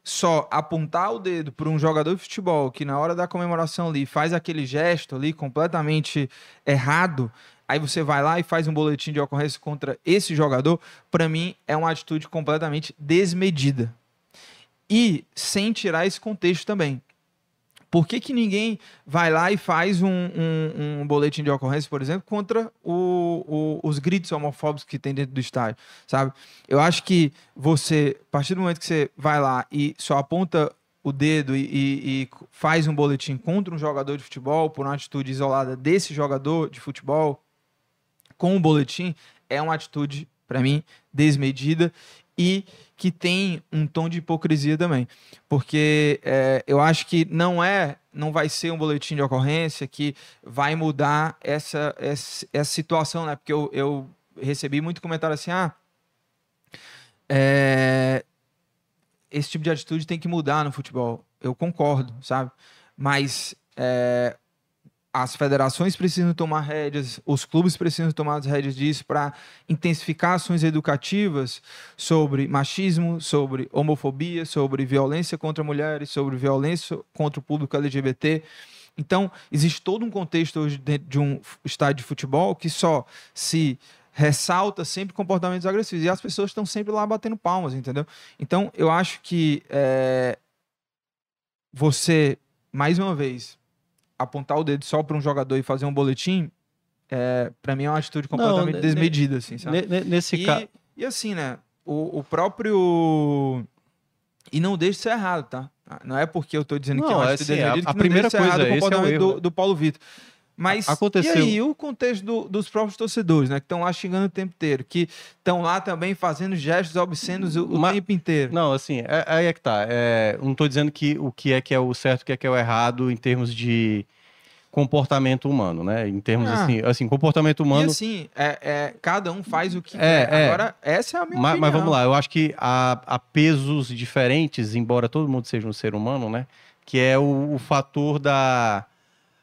só apontar o dedo para um jogador de futebol que na hora da comemoração ali faz aquele gesto ali completamente errado, aí você vai lá e faz um boletim de ocorrência contra esse jogador, para mim é uma atitude completamente desmedida. E sem tirar esse contexto também. Por que, que ninguém vai lá e faz um, um- um boletim de ocorrência, por exemplo, contra o- o- os gritos homofóbicos que tem dentro do estádio, sabe? Eu acho que você, a partir do momento que você vai lá e só aponta o dedo e, e- e faz um boletim contra um jogador de futebol por uma atitude isolada desse jogador de futebol com o boletim, é uma atitude, para mim, desmedida e que tem um tom de hipocrisia também. Porque é, eu acho que não é, não vai ser um boletim de ocorrência que vai mudar essa, essa, essa situação, né? Porque eu, eu recebi muito comentário assim, ah, é, esse tipo de atitude tem que mudar no futebol. Eu concordo, sabe? Mas é, as federações precisam tomar rédeas, os clubes precisam tomar as rédeas disso para intensificar ações educativas sobre machismo, sobre homofobia, sobre violência contra mulheres, sobre violência contra o público LGBT. Então, existe todo um contexto hoje dentro de um estádio de futebol que só se ressalta sempre comportamentos agressivos. E as pessoas estão sempre lá batendo palmas, entendeu? Então, eu acho que é, você, mais uma vez, apontar o dedo só para um jogador e fazer um boletim, é, para mim é uma atitude completamente ne- desmedida, assim, sabe? Ne- ne- Nesse caso. e assim, né? O, o próprio. E não deixa de ser errado, tá? Não é porque eu tô dizendo que é Não, uma é atitude assim, a- desmedida a que primeira não coisa, errado o esse é o comportamento erro, do, né? do Paulo Vitor. Mas aconteceu- e aí o contexto do- dos próprios torcedores, né? Que estão lá xingando o tempo inteiro, que estão lá também fazendo gestos obscenos o, o Ma- tempo inteiro. Não, assim, é- aí é que tá. É, não tô dizendo que o que é que é o certo, o que é que é o errado em termos de comportamento humano, né? Em termos Ah. assim, assim, comportamento E humano. assim, é, é, cada um faz o que É, quer. é. Agora, essa é a minha Mas, opinião. mas vamos lá, eu acho que há, há pesos diferentes, embora todo mundo seja um ser humano, né? Que é o, o fator da.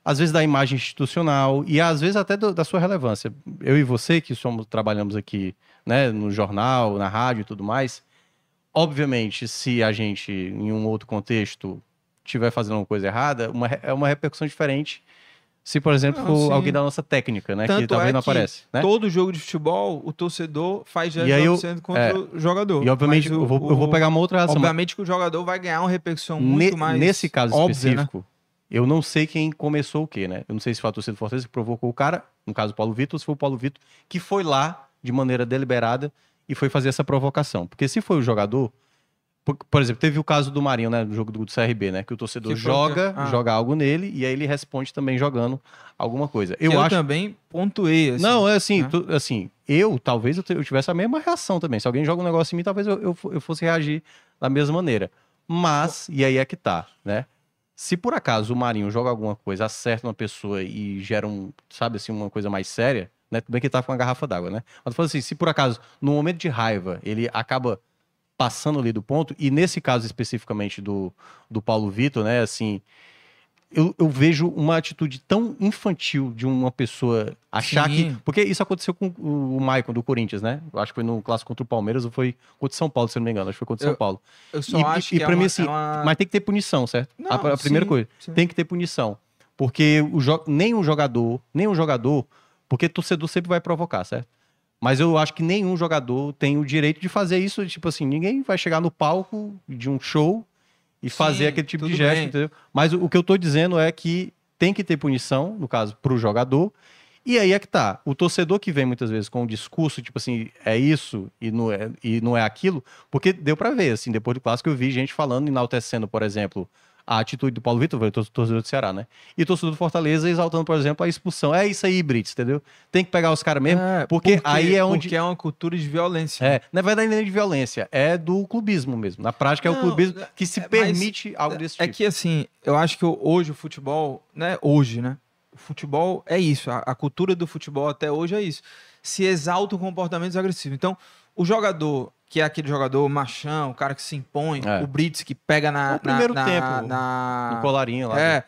Às vezes da imagem institucional e às vezes até do- da sua relevância. Eu e você, que somos, trabalhamos aqui né, no jornal, na rádio e tudo mais, obviamente, se a gente, em um outro contexto, estiver fazendo uma coisa errada, uma, é uma repercussão diferente. Se, por exemplo, Não, alguém da nossa técnica, né? que Tanto talvez é não que aparece. Né? Todo jogo de futebol, o torcedor faz eu- obscenos contra é. o jogador. E obviamente o- eu, vou, eu vou pegar uma outra razão. Obviamente que o jogador vai ganhar uma repercussão muito Ne- mais Nesse caso óbvia, né? Eu não sei quem começou o quê, né? Eu não sei se foi a torcida do Fortaleza que provocou o cara, no caso o Paulo Vitor, ou se foi o Paulo Vitor que foi lá de maneira deliberada e foi fazer essa provocação. Porque se foi o jogador, por, por exemplo, teve o caso do Marinho, né, no jogo do CRB, né, que o torcedor Que joga, ah. joga algo nele e aí ele responde também jogando alguma coisa. Eu, Eu, acho também pontuei. Assim. não, é assim, né? tu- assim, eu talvez eu, tivesse a mesma reação também. Se alguém joga um negócio em mim, talvez eu, eu, eu fosse reagir da mesma maneira. Mas, e aí é que tá, né? Se por acaso o Marinho joga alguma coisa, acerta uma pessoa e gera um, sabe assim, uma coisa mais séria, né? Tudo bem que ele tá com uma garrafa d'água, né? Mas falando assim, se por acaso, no momento de raiva, ele acaba passando ali do ponto, e nesse caso especificamente do, do Paulo Vitor, né, assim, eu, eu vejo uma atitude tão infantil de uma pessoa achar Sim. que. Porque isso aconteceu com o Maicon do Corinthians, né? Eu acho que foi no clássico contra o Palmeiras ou foi contra o São Paulo, se eu não me engano. Acho que foi contra o São Paulo. Eu só E- acho e que pra é mim, assim, é uma- Mas tem que ter punição, certo? a, Não, a primeira sim, coisa. sim. Tem que ter punição. Porque o jo... nenhum jogador, nenhum jogador. Porque torcedor sempre vai provocar, certo? Mas eu acho que nenhum jogador tem o direito de fazer isso. Tipo assim, ninguém vai chegar no palco de um show e fazer Sim, aquele tipo de gesto, bem. entendeu? Mas o, o que eu tô dizendo é que tem que ter punição, no caso, pro jogador. E aí é que tá. O torcedor que vem muitas vezes com um discurso, tipo assim, é isso e não é, e não é aquilo, porque deu pra ver, assim, depois do clássico eu vi gente falando, enaltecendo, por exemplo, a atitude do Paulo Vitor, o tor- torcedor do Ceará, né? E torcedor do Fortaleza exaltando, por exemplo, a expulsão. É isso aí, Brits, entendeu? Tem que pegar os caras mesmo, É, porque, aí é onde. Porque é uma cultura de violência. É, na verdade, nem é de violência, é do clubismo mesmo. Na prática, é o Não, clubismo que se é, permite algo desse É tipo. que assim, eu acho que hoje o futebol, né? Hoje, né? O futebol é isso. A, a cultura do futebol até hoje é isso. Se exaltam comportamentos agressivos. Então, o jogador, que é aquele jogador machão, o cara que se impõe, É. o Brits que pega na. O primeiro na, tempo, na, na- No colarinho lá. É.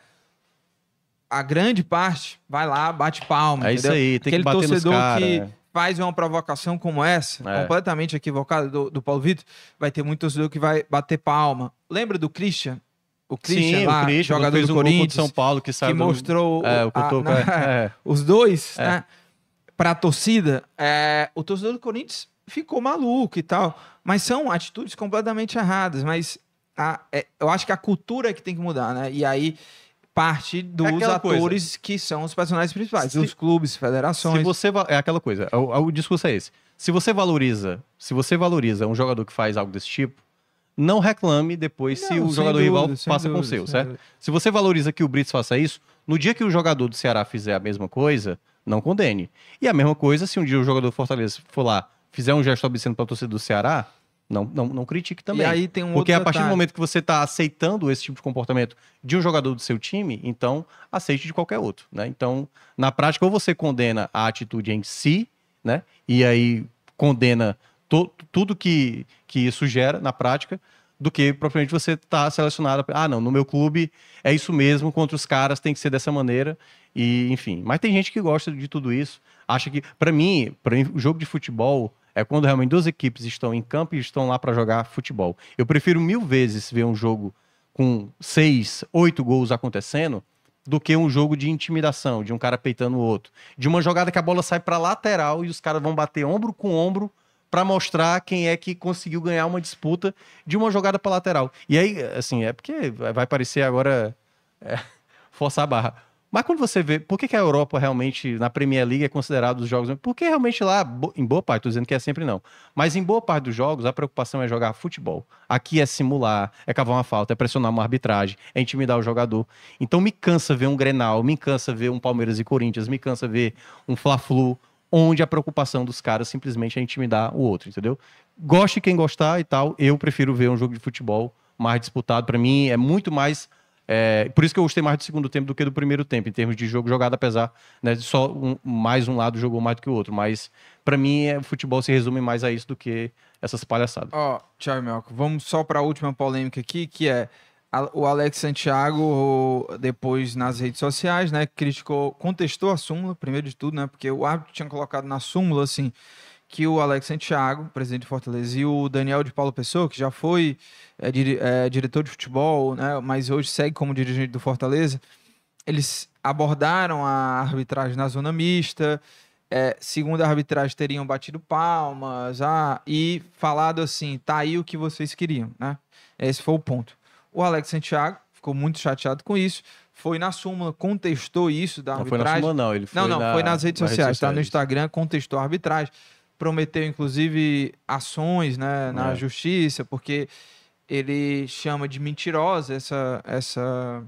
A grande parte vai lá, bate palma. É isso entendeu? aí, tem Aquele que bater nos torcedor caras. que é. faz uma provocação como essa, É. completamente equivocada do, do Paulo Vitor, vai ter muito torcedor que vai bater palma. Lembra do Christian? O Christian Sim, lá, o Christian, jogador fez do um Corinthians, São Paulo, que saiu que do- mostrou É, o a- na- é, é. os dois, É. né? Pra torcida, é, o torcedor do Corinthians ficou maluco e tal. Mas são atitudes completamente erradas. Mas a- é, eu acho que a cultura é que tem que mudar, né? E aí parte dos coisa. atores que são os personagens principais, Se- os clubes, federações. Se você é aquela coisa, o, o discurso é esse. Se você valoriza, se você valoriza um jogador que faz algo desse tipo, não reclame depois se Não, o sem jogador dúvida, rival sem faça com o dúvida, seu, certo? dúvida. Se você valoriza que o Brits faça isso, no dia que o jogador do Ceará fizer a mesma coisa, não condene. E a mesma coisa se um dia o jogador do Fortaleza for lá, fizer um gesto obsceno para a torcida do Ceará, não, não, não critique também. E aí tem um Porque a partir do detalhe. momento que você está aceitando esse tipo de comportamento de um jogador do seu time, então aceite de qualquer outro, né? Então, na prática, ou você condena a atitude em si, né? E aí condena to- tudo que, que isso gera na prática, do que propriamente você tá selecionado. Ah, não, no meu clube é isso mesmo, contra os caras tem que ser dessa maneira, e enfim. Mas tem gente que gosta de tudo isso, acha que, para mim, para mim, o jogo de futebol é quando realmente duas equipes estão em campo e estão lá para jogar futebol. Eu prefiro mil vezes ver um jogo com seis, oito gols acontecendo do que um jogo de intimidação, de um cara peitando o outro. De uma jogada que a bola sai para lateral e os caras vão bater ombro com ombro para mostrar quem é que conseguiu ganhar uma disputa de uma jogada para lateral. E aí, assim, é porque vai parecer agora é, forçar a barra. Mas quando você vê, por que, que a Europa realmente, na Premier League, é considerado os jogos. Porque realmente lá, em boa parte, tô dizendo que é sempre não. Mas em boa parte dos jogos, a preocupação é jogar futebol. Aqui é simular, é cavar uma falta, é pressionar uma arbitragem, é intimidar o jogador. Então me cansa ver um Grenal, me cansa ver um Palmeiras e Corinthians, me cansa ver um Fla-Flu, onde a preocupação dos caras simplesmente é intimidar o outro, entendeu? Goste quem gostar e tal, eu prefiro ver um jogo de futebol mais disputado. Para mim é muito mais é, por isso que eu gostei mais do segundo tempo do que do primeiro tempo, em termos de jogo jogado, apesar né, de só um- mais um lado jogou mais do que o outro. Mas, pra mim, é, o futebol se resume mais a isso do que essas palhaçadas. Ó, Thiago Melco, vamos só para a última polêmica aqui, que é a- o Alex Santiago, depois nas redes sociais, né, criticou, contestou a súmula, primeiro de tudo, né, porque o árbitro tinha colocado na súmula, assim, que o Alex Santiago, presidente de Fortaleza, e o Daniel de Paulo Pessoa, que já foi é, é, diretor de futebol, né, mas hoje segue como dirigente do Fortaleza, eles abordaram a arbitragem na zona mista, é, segundo a arbitragem, teriam batido palmas ah, e falado assim: tá aí o que vocês queriam, né? Esse foi o ponto. O Alex Santiago ficou muito chateado com isso, foi na súmula, contestou isso da Não foi na arbitragem. súmula, não. Ele foi Não, não, na- foi nas redes nas sociais, tá no sociais. Instagram, contestou a arbitragem, prometeu inclusive ações, né, na É. justiça, porque ele chama de mentirosa essa essa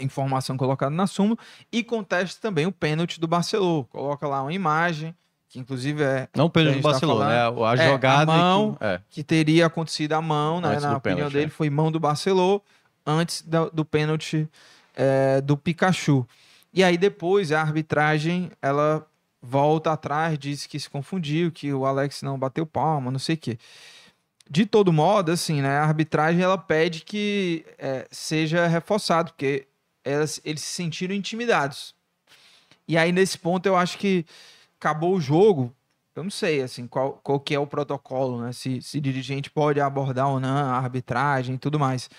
informação colocada na súmula e contesta também o pênalti do Barcelona. Coloca lá uma imagem que inclusive é Não o pênalti a do tá Barcelona, né? A É, a jogada. mão, que- é. que teria acontecido a mão, né? Na do opinião pênalti, dele, é. foi mão do Barcelona antes da- do, pênalti é, do Pikachu. E aí depois a arbitragem ela volta atrás, diz que se confundiu, que o Alex não bateu palma, não sei o quê. De todo modo, assim, né? A arbitragem ela pede que é, seja reforçado, porque elas, eles se sentiram intimidados. E aí, nesse ponto, eu acho que acabou o jogo. Eu não sei, assim, qual, qual que é o protocolo, né? Se, se dirigente pode abordar ou não a arbitragem e tudo mais.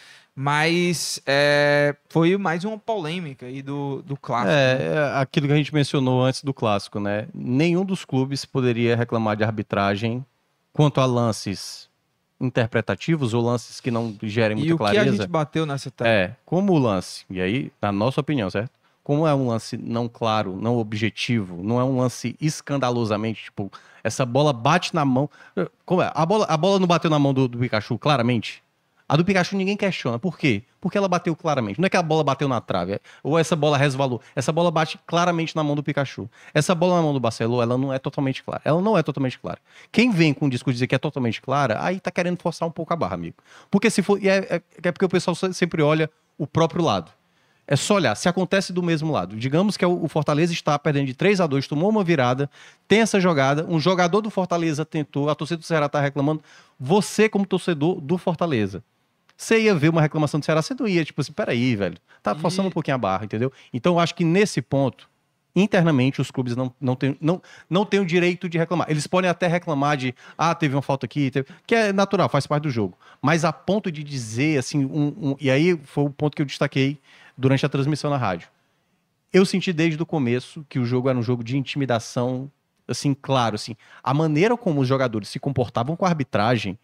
Mas é, foi mais uma polêmica aí do, do clássico. né? É, é aquilo que a gente mencionou antes do clássico, né? Nenhum dos clubes poderia reclamar de arbitragem quanto a lances interpretativos ou lances que não gerem E muita o que a clareza. gente bateu nessa tela? É, como o lance, e aí, na nossa opinião, certo? Como é um lance não claro, não objetivo, não é um lance escandalosamente, tipo, essa bola bate na mão. Como é? A bola, a bola não bateu na mão do, do Pikachu, claramente. A do Pikachu ninguém questiona. Por quê? Porque ela bateu claramente. Não é que a bola bateu na trave, é- ou essa bola resvalou. Essa bola bate claramente na mão do Pikachu. Essa bola na mão do Barcelona, ela não é totalmente clara. Ela não é totalmente clara. Quem vem com o discurso de dizer que é totalmente clara, aí tá querendo forçar um pouco a barra, amigo. Porque se for. É, é- é porque o pessoal se- sempre olha o próprio lado. É só olhar, se acontece do mesmo lado. Digamos que o o Fortaleza está perdendo de 3 a 2 tomou uma virada, tem essa jogada, um jogador do Fortaleza tentou, a torcida do Ceará está reclamando. Você, como torcedor do Fortaleza, você ia ver uma reclamação do Ceará, você não ia, tipo assim, peraí, velho, tá forçando um pouquinho a barra, entendeu? Então eu acho que nesse ponto, internamente, os clubes não, não, têm, não, não têm o direito de reclamar. Eles podem até reclamar de, ah, teve uma falta aqui, teve- que é natural, faz parte do jogo. Mas a ponto de dizer, assim, um, um- e aí foi o ponto que eu destaquei durante a transmissão na rádio. Eu senti desde o começo que o jogo era um jogo de intimidação, assim, claro, assim. A maneira como os jogadores se comportavam com a arbitragem,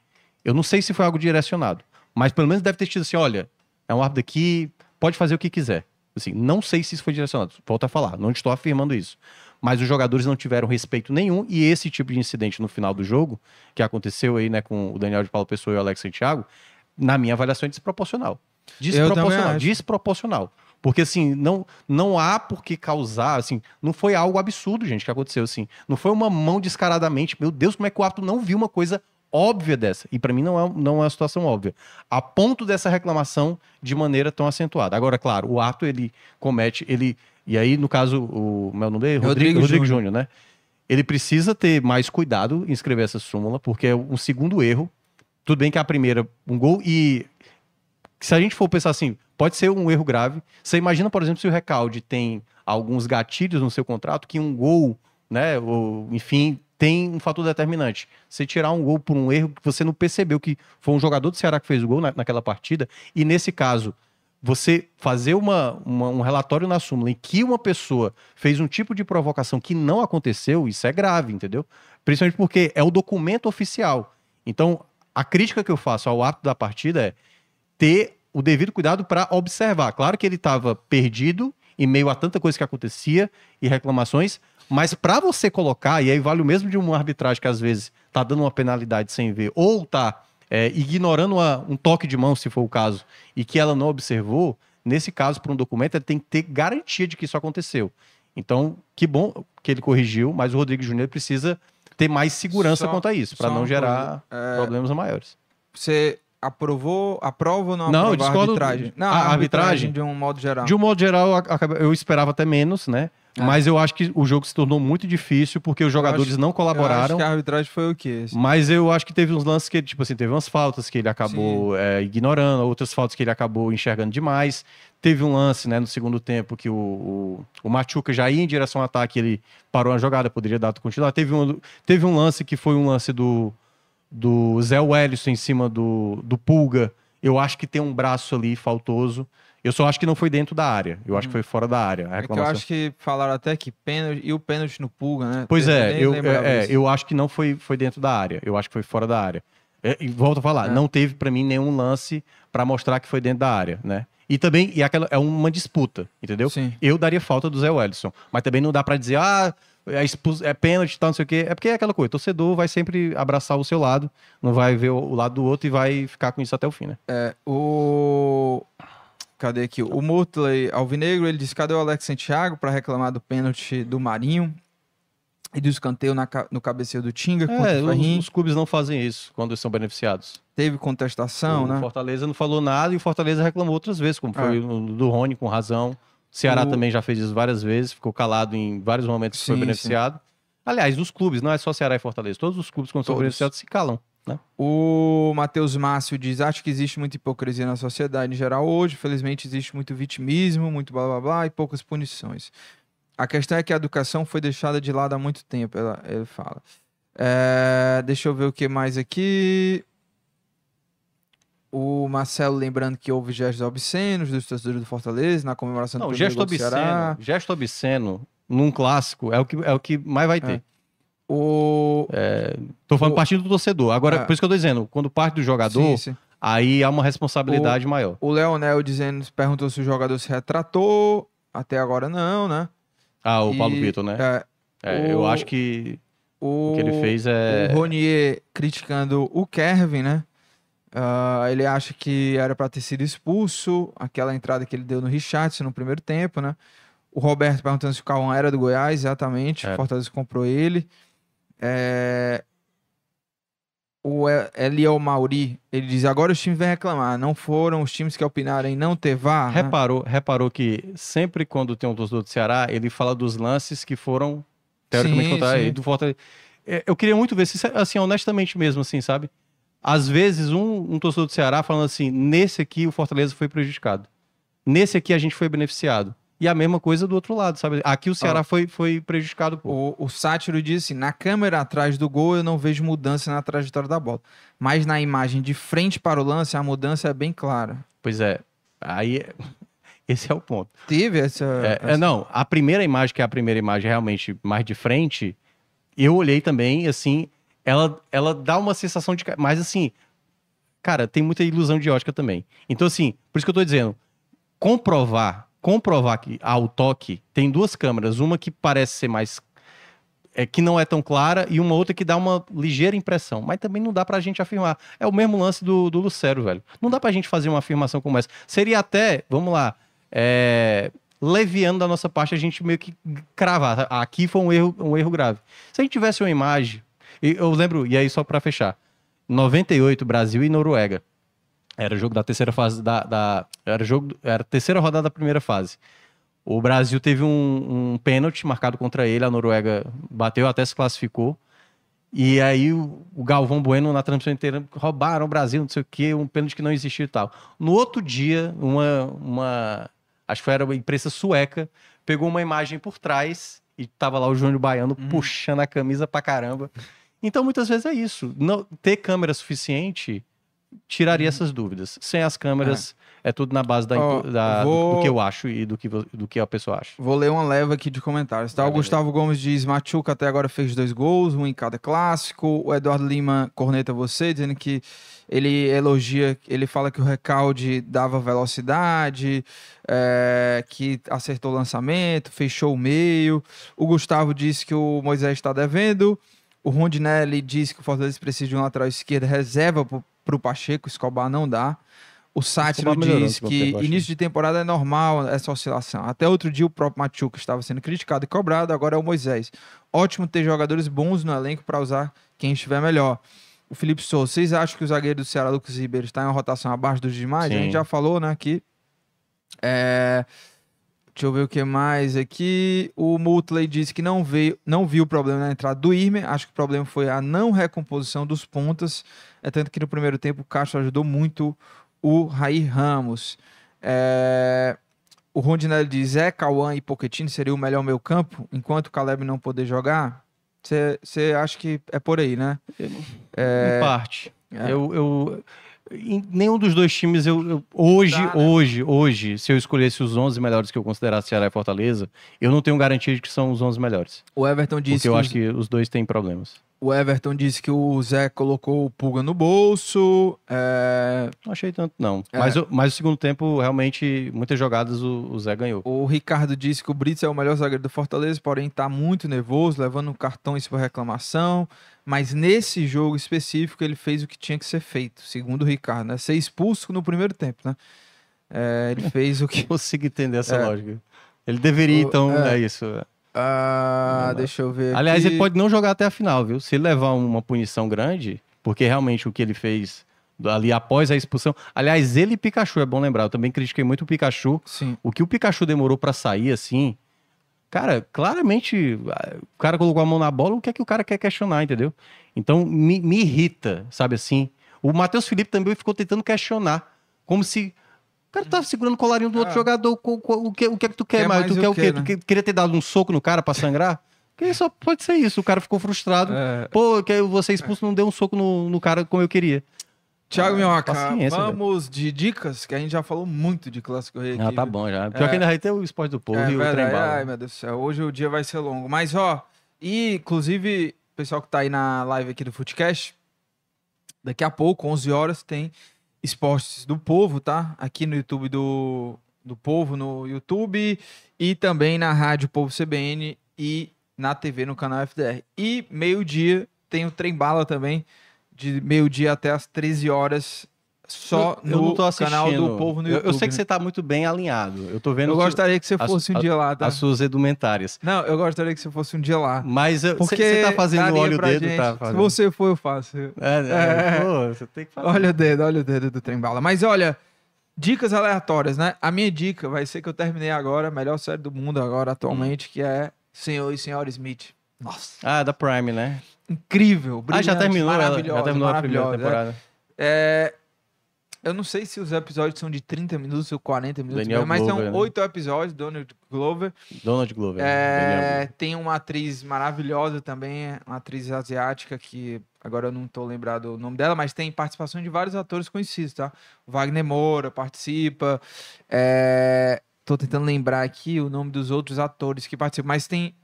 eu não sei se foi algo direcionado, mas pelo menos deve ter tido assim, olha, é um árbitro aqui, pode fazer o que quiser. Assim, não sei se isso foi direcionado, volto a falar, não estou afirmando isso. Mas os jogadores não tiveram respeito nenhum e esse tipo de incidente no final do jogo, que aconteceu aí, né, com o Daniel de Paulo Pessoa e o Alex Santiago, na minha avaliação é desproporcional. Desproporcional, desproporcional. Porque assim, não, não há por que causar, assim, não foi algo absurdo, gente, que aconteceu assim. Não foi uma mão descaradamente, meu Deus, como é que o árbitro não viu uma coisa óbvia dessa? E pra mim não é, não é uma situação óbvia. A ponto dessa reclamação de maneira tão acentuada. Agora, claro, o ato ele comete, ele e aí no caso o meu nome dele, Rodrigo, Rodrigo. Júnior, né? Ele precisa ter mais cuidado em escrever essa súmula, porque é um segundo erro. Tudo bem que a primeira, um gol e se a gente for pensar assim, pode ser um erro grave. Você imagina, por exemplo, se o Recalde tem alguns gatilhos no seu contrato que um gol, né, ou, enfim, tem um fator determinante. Você tirar um gol por um erro que você não percebeu que foi um jogador do Ceará que fez o gol na- naquela partida, e nesse caso, você fazer uma, uma- um relatório na súmula em que uma pessoa fez um tipo de provocação que não aconteceu, isso é grave, entendeu? Principalmente porque é o documento oficial. Então, a crítica que eu faço ao ato da partida é ter o devido cuidado para observar. Claro que ele estava perdido em meio a tanta coisa que acontecia e reclamações, mas para você colocar, e aí vale o mesmo de uma arbitragem que às vezes tá dando uma penalidade sem ver, ou tá é, ignorando uma- um toque de mão, se for o caso, e que ela não observou, nesse caso, para um documento, ele tem que ter garantia de que isso aconteceu. Então, que bom que ele corrigiu, mas o Rodrigo Júnior precisa ter mais segurança Só- quanto a isso, para não gerar é, problemas maiores. Você aprovou, aprova ou não Não, aprova a arbitragem? Não, a arbitragem arbitragem? de um modo geral. De um modo geral, eu esperava até menos, né? É. Mas eu acho que o jogo se tornou muito difícil porque os jogadores acho- não Eu acho colaboraram. que a arbitragem foi o quê? assim? Mas eu acho que teve uns lances que, tipo assim, teve umas faltas que ele acabou é, ignorando, outras faltas que ele acabou enxergando demais. Teve um lance, né, no segundo tempo, que o, o, o Machuca já ia em direção ao ataque, ele parou a jogada, poderia dar continuar. Teve um, teve um lance que foi um lance do, do Zé Wellison em cima do, do Pulga. Eu acho que tem um braço ali faltoso. Eu só acho que não foi dentro da área. Eu acho que foi fora da área. É que eu acho que falaram até que pênalti e o pênalti no Pulga, né? Pois é, eu, é, é, disso. eu acho que não foi, foi dentro da área. Eu acho que foi fora da área. É, e volto a falar, É. não teve pra mim nenhum lance pra mostrar que foi dentro da área, né? E também e aquela, é uma disputa, entendeu? Sim. Eu daria falta do Zé Wellison, mas também não dá pra dizer, ah, é, expus- é pênalti e tal, não sei o quê. É porque é aquela coisa, torcedor vai sempre abraçar o seu lado, não vai ver o, o lado do outro e vai ficar com isso até o fim, né? É, o. Cadê aqui? O Mutley Alvinegro, ele disse: cadê o Alex Santiago para reclamar do pênalti do Marinho e do escanteio na no cabeceio do Tinga contra É, o os, Ferrinho? os clubes não fazem isso quando são beneficiados. Teve contestação, o né? Fortaleza não falou nada e o Fortaleza reclamou outras vezes, como foi É. do Rony, com razão. O Ceará O- também já fez isso várias vezes, ficou calado em vários momentos que foi Sim, beneficiado. Aliás, os clubes, não é só Ceará e Fortaleza, todos os clubes, quando são beneficiados, se calam. Né? O Matheus Márcio diz: acho que existe muita hipocrisia na sociedade em geral hoje. Felizmente, existe muito vitimismo, muito blá blá blá e poucas punições. A questão é que a educação foi deixada de lado há muito tempo, ela- ele fala. É, deixa eu ver o que mais aqui. O Marcelo lembrando que houve gestos obscenos dos torcedores do Fortaleza na comemoração Não, do primeiro gesto do Ceará. obsceno, gesto obsceno num clássico é o que, é o que mais vai ter. É. O... Tô falando O- partindo do torcedor. Agora, É. por isso que eu tô dizendo, quando parte do jogador, Sim, sim. aí há uma responsabilidade maior. O Leonel dizendo, perguntou se o jogador se retratou. Até agora não, né? Ah, o Paulo E, Vitor, né? é, É, Eu o- acho que o, o que ele fez é. O Ronier criticando o Kevin, né? Ah, ele acha que era para ter sido expulso, aquela entrada que ele deu no Richardson no primeiro tempo, né? O Roberto perguntando se o Cauã era do Goiás, exatamente. O Fortaleza comprou ele. É, O Eliel Mauri, ele diz: agora os times vêm reclamar. Não foram os times que opinaram em não ter VAR. né? Reparou, reparou que sempre quando tem um torcedor do Ceará, ele fala dos lances que foram teoricamente contra do Fortaleza. É, Eu queria muito ver, se, assim, honestamente mesmo, assim, sabe? Às vezes, um, um torcedor do Ceará falando assim: nesse aqui o Fortaleza foi prejudicado. Nesse aqui a gente foi beneficiado. E a mesma coisa do outro lado, sabe? Aqui o Ceará foi, foi prejudicado, pô. O, o Sátiro diz assim: na câmera atrás do gol eu não vejo mudança na trajetória da bola. Mas na imagem de frente para o lance, a mudança é bem clara. Pois é. Aí, esse é o ponto. Teve essa. É, é, essa- não, a primeira imagem, que é a primeira imagem realmente mais de frente, eu olhei também, assim, ela, ela dá uma sensação de. Mas assim, cara, tem muita ilusão de ótica também. Então, assim, por isso que eu tô dizendo, comprovar, comprovar que há o toque, tem duas câmeras, uma que parece ser mais. É, que não é tão clara e uma outra que dá uma ligeira impressão. Mas também não dá pra gente afirmar. É o mesmo lance do, do Lucero, velho. Não dá pra gente fazer uma afirmação como essa. Seria até, vamos lá, é, leviano da nossa parte a gente meio que cravar. Aqui foi um erro, um erro grave. Se a gente tivesse uma imagem, eu lembro, e aí só pra fechar, 98, Brasil e Noruega. Era o jogo da terceira fase da, da- era jogo, era a terceira rodada da primeira fase. O Brasil teve um, um pênalti marcado contra ele, a Noruega bateu, até se classificou. E aí o, o Galvão Bueno na transmissão inteira roubaram o Brasil, não sei o quê, um pênalti que não existia e tal. No outro dia, uma, uma acho que era uma imprensa sueca, pegou uma imagem por trás e tava lá o Júnior Baiano puxando a camisa pra caramba. Então muitas vezes é isso. Não, ter câmera suficiente tiraria essas dúvidas. Sem as câmeras, é, tudo na base da, Ó, da- do- vou- do, que eu acho e do que, do que a pessoa acha. Vou ler uma leva aqui de comentários, tá? O Gustavo Gomes diz: Machuca até agora fez dois gols, um em cada clássico. O Eduardo Lima corneta você, dizendo que ele elogia, ele fala que o recalde dava velocidade, é, que acertou o lançamento, fechou o meio. O Gustavo disse que o Moisés está devendo. O Rondinelli diz que o Fortaleza precisa de um lateral esquerdo reserva para o Pacheco, Escobar não dá. O Sátiro diz que início de temporada é normal essa oscilação. Até outro dia o próprio Machuca estava sendo criticado e cobrado, agora é o Moisés. Ótimo ter jogadores bons no elenco para usar quem estiver melhor. O Felipe Souza, vocês acham que o zagueiro do Ceará, Lucas Ribeiro, está em uma rotação abaixo dos demais? A Sim. gente já falou, né, aqui. É... Deixa eu ver o que mais aqui. O Mutley disse que não, veio, não viu o problema na entrada do Irme. Acho que o problema foi a não recomposição dos pontas. É tanto que no primeiro tempo o Castro ajudou muito o Raí Ramos. É, O Rondinelli diz: é Cauã e Pochettino seria o melhor meio campo, enquanto o Caleb não poder jogar? Você acha que é por aí, né? Em parte. É. Eu, eu, em nenhum dos dois times, eu, eu- hoje, Dá, né? hoje, hoje, se eu escolhesse os 11 melhores que eu considerasse Ceará e Fortaleza, eu não tenho garantia de que são os 11 melhores. O Everton disse Porque eu que acho os- que os dois têm problemas. O Everton disse que o Zé colocou o Pulga no bolso. é, Não achei tanto, não. É. Mas, o- mas o segundo tempo, realmente, muitas jogadas o, o Zé ganhou. O Ricardo disse que o Brits é o melhor zagueiro do Fortaleza, porém tá muito nervoso, levando cartões por reclamação. Mas nesse jogo específico, ele fez o que tinha que ser feito, segundo o Ricardo, né? Ser expulso no primeiro tempo, né? É, ele fez o que. consigo entender essa É. lógica. Ele deveria, O- então, é. é, isso. Ah, deixa eu ver. Aliás, aqui. ele pode não jogar até a final, viu? Se ele levar uma punição grande, porque realmente o que ele fez ali após a expulsão. Aliás, ele e Pikachu, é bom lembrar. Eu também critiquei muito o Pikachu. Sim. O que o Pikachu demorou pra sair assim. Cara, claramente ah, o cara colocou a mão na bola, o que é que o cara quer questionar, entendeu? Então me, me irrita, sabe assim? O Matheus Felipe também ficou tentando questionar, como se cara tava segurando o colarinho do outro Ah. jogador. co- co- O que, o que é que tu quer, Quer mais Tu o quer o quê, né? Tu que- queria ter dado um soco no cara pra sangrar? Porque só pode ser isso. O cara ficou frustrado. É, Pô, que você expulso não deu um soco no, no cara como eu queria. Thiago Ah, Minhoca, vamos de dicas, que a gente já falou muito de Clássico Rei Ah, tá bom já. Pior É. que ainda vai ter o esporte do povo É e o trem. Ai, meu Deus do céu. Hoje o dia vai ser longo. Mas, ó, e inclusive, o pessoal que tá aí na live aqui do Footcast, daqui a pouco, 11 horas, tem esportes do povo, tá? Aqui no YouTube do, do Povo, no YouTube, e também na Rádio Povo CBN e na TV no canal FDR. E meio-dia tem o Trem Bala também, de meio-dia até as 13 horas, só Eu- eu no tô canal do Povo no Eu- YouTube. Eu, sei que você tá muito bem alinhado. Eu tô vendo Eu gostaria que você fosse um as- dia lá, tá? as suas edumentárias. Não, eu gostaria que você fosse um dia lá. Mas eu- Porque você tá fazendo olho o dedo, gente. tá Se fazendo. você for, eu faço. É, É. é, pô, você tem que fazer. Olha o dedo, olha o dedo do trem bala. Mas olha, dicas aleatórias, né? A minha dica vai ser que eu terminei agora, a melhor série do mundo agora atualmente, que é Senhor e Senhora Smith. Nossa, Ah, da Prime, né? incrível, Ah, já brilhante, terminou, ela, já maravilhosa, terminou a primeira maravilhosa. temporada. É, eu não sei se os episódios são de 30 minutos ou 40 minutos, Daniel mas Glover, são né? oito episódios, Donald Glover. Donald Glover. É, Daniel tem uma atriz maravilhosa também, uma atriz asiática que agora eu não tô lembrado o nome dela, mas tem participação de vários atores conhecidos, tá? O Wagner Moura participa. É, tô tentando lembrar aqui o nome dos outros atores que participam, mas tem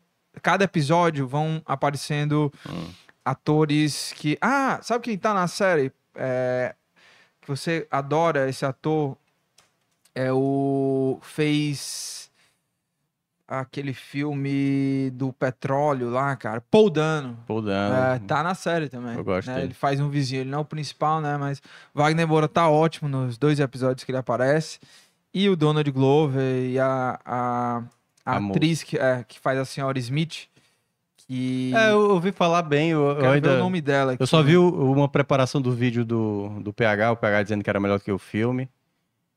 cada episódio vão aparecendo Hum. atores que ah sabe quem tá na série É, que você adora esse ator é o fez aquele filme do petróleo lá, cara. Paul Dano. Paul Dano. É, tá na série também. Eu gosto né? Ele faz um vizinho, ele não é o principal, né? Mas Wagner Moura tá ótimo nos dois episódios que ele aparece. E o Donald Glover e a, a, a atriz que, é, que faz a senhora Smith. Que. É, eu ouvi falar bem. Eu, eu ainda. o nome dela. Eu aqui, só né? vi o- uma preparação do vídeo do, do PH, o PH dizendo que era melhor do que o filme.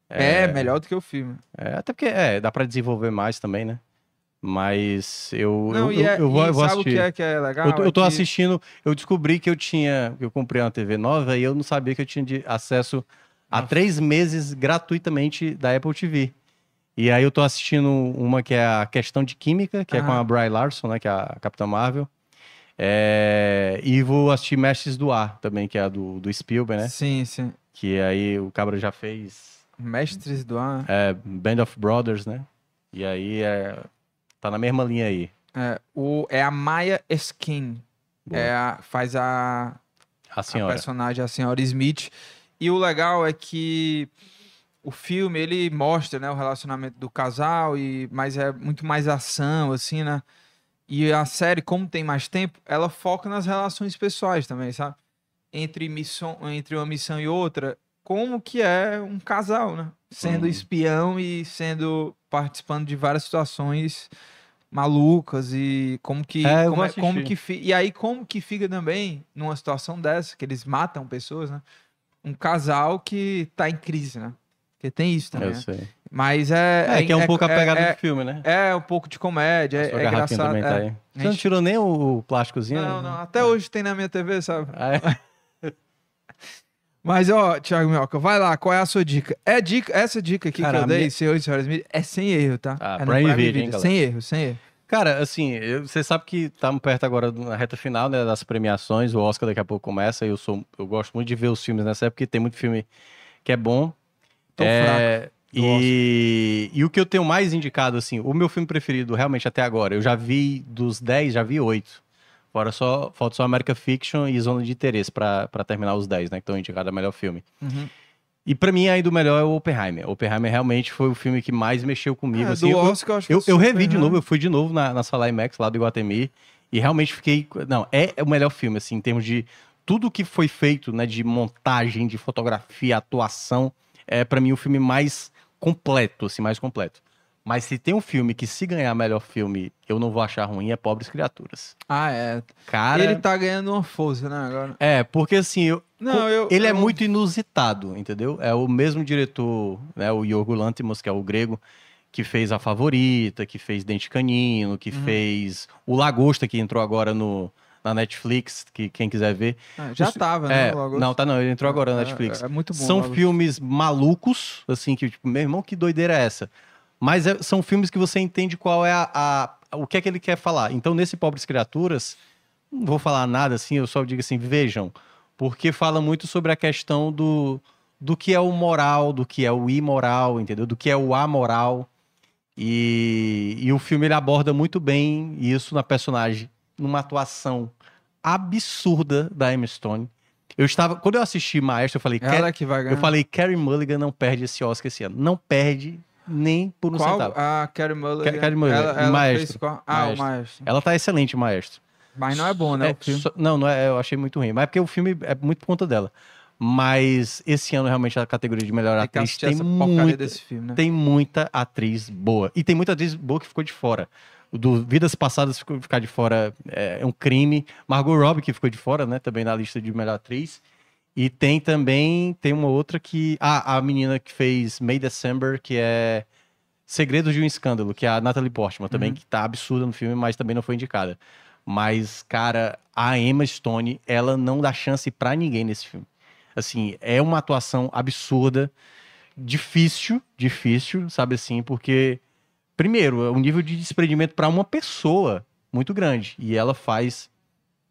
É, melhor do que o filme. É, até porque é, dá pra desenvolver mais também, né? Mas eu, Não, eu, e, é, eu, eu vou, e eu vou sabe o assistir. que é que é legal? eu, tô, eu tô É que- assistindo, eu descobri que eu tinha, eu comprei uma TV nova e eu não sabia que eu tinha de acesso a Nossa. três meses gratuitamente da Apple TV. E aí eu tô assistindo uma que é a Questão de Química, que é com a Bry Larson, né, que é a Capitã Marvel. É, E vou assistir Mestres do Ar também, que é a do, do Spielberg, né? Sim, sim. Que aí o Cabra já fez Mestres do Ar. é, Band of Brothers, né? E aí é, tá na mesma linha aí. É, o, é a Maya Skin. Boa. É a, faz a, A a senhora. personagem, a senhora Smith. E o legal é que o filme, ele mostra, né, o relacionamento do casal, e, mas é muito mais ação, assim, né? E a série, como tem mais tempo, ela foca nas relações pessoais também, sabe? Entre, missão, entre uma missão e outra, como que é um casal, né? Sendo Uhum. espião e sendo participando de várias situações malucas e como que É, como, é- como que e aí como que fica também numa situação dessa que eles matam pessoas, né? Um casal que tá em crise, né? Porque tem isso também. Eu né? sei. Mas é É, que é um pouco a pegada é, do filme, né? é, um pouco de comédia, A é, é engraçado. também tá é. aí. Você A não gente- tirou nem o plásticozinho? Não, não, até hoje tem na minha TV, sabe? Ah, é? Mas, ó, Thiago Minhoca, vai lá, qual é a sua dica? É dica, essa dica aqui Cara, que eu dei, minha- senhor e senhora Smith, é sem erro, tá? Ah, é no Prime Video, hein, sem erro, sem erro. Cara, assim, eu- você sabe que estamos perto agora na reta final né, das premiações, o Oscar daqui a pouco começa, e eu sou, eu gosto muito de ver os filmes nessa época, porque tem muito filme que é bom. Tô É, do e, e o que eu tenho mais indicado, assim, o meu filme preferido realmente até agora, eu já vi dos 10, já vi 8. Fora só, falta só America Fiction e Zona de Interesse pra terminar os 10, né? Que estão indicados a melhor filme. Uhum. E pra mim, ainda o melhor é o Oppenheimer. Oppenheimer realmente foi o filme que mais mexeu comigo. É, assim, do eu, Oscar, eu acho que eu, é eu revi de novo, eu fui de novo na, na sala IMAX lá do Iguatemi e realmente fiquei. Não, é o melhor filme, assim, em termos de tudo que foi feito, né, de montagem, de fotografia, atuação, é para mim o filme mais completo, assim, mais completo. Mas se tem um filme que se ganhar melhor filme, eu não vou achar ruim, é Pobres Criaturas. Ah, é. Cara, Ele tá ganhando uma força, né, agora. é, porque assim, eu, Não, eu... ele é eu- muito inusitado, entendeu? É o mesmo diretor, né, o Yorgo Lanthimos, que é o grego, que fez A Favorita, que fez Dente Canino, que Uhum. fez O Lagosta, que entrou agora no, na Netflix, que quem quiser ver. Ah, já Os- tava, né, É, não, tá não, ele entrou agora na É, Netflix. É, é muito bom. São filmes malucos, assim, que, tipo, meu irmão, que doideira é essa? Mas é- são filmes que você entende qual é a, a- o que é que ele quer falar. Então, nesse Pobres Criaturas, não vou falar nada assim, eu só digo assim, vejam, porque fala muito sobre a questão do, do que é o moral, do que é o imoral, entendeu? Do que é o amoral. E, e o filme ele aborda muito bem isso na personagem, numa atuação absurda da Emma Stone. Eu estava, quando eu assisti Maestro, eu falei, ela que vai ganhar. eu falei, Carrie Mulligan não perde esse Oscar esse ano. Não perde nem por um Qual? centavo. A Carrie Mulligan. Ca- Carrie Mulligan, Ela, ela Maestro. fez qual? Ah, Maestro. o Maestro. Ela tá excelente, Maestro. Mas não é bom, né, É, o filme. só- não, não é, eu achei muito ruim. Mas é porque o filme é muito por conta dela. Mas esse ano, realmente, a categoria de melhor Tem atriz tem muita, desse filme, né? tem muita atriz boa. E tem muita atriz boa que ficou de fora. O Do Vidas Passadas ficou, ficar de fora é, é um crime. Margot Robbie, que ficou de fora, né? Também na lista de melhor atriz. E tem também, tem uma outra que... Ah, a menina que fez May December, que é Segredos de um Escândalo, que é a Natalie Portman também, Uhum. que tá absurda no filme, mas também não foi indicada. Mas, cara, a Emma Stone, ela não dá chance pra ninguém nesse filme. Assim, é uma atuação absurda, difícil, difícil, sabe assim, porque, primeiro, é um nível de desprendimento pra uma pessoa muito grande. E ela faz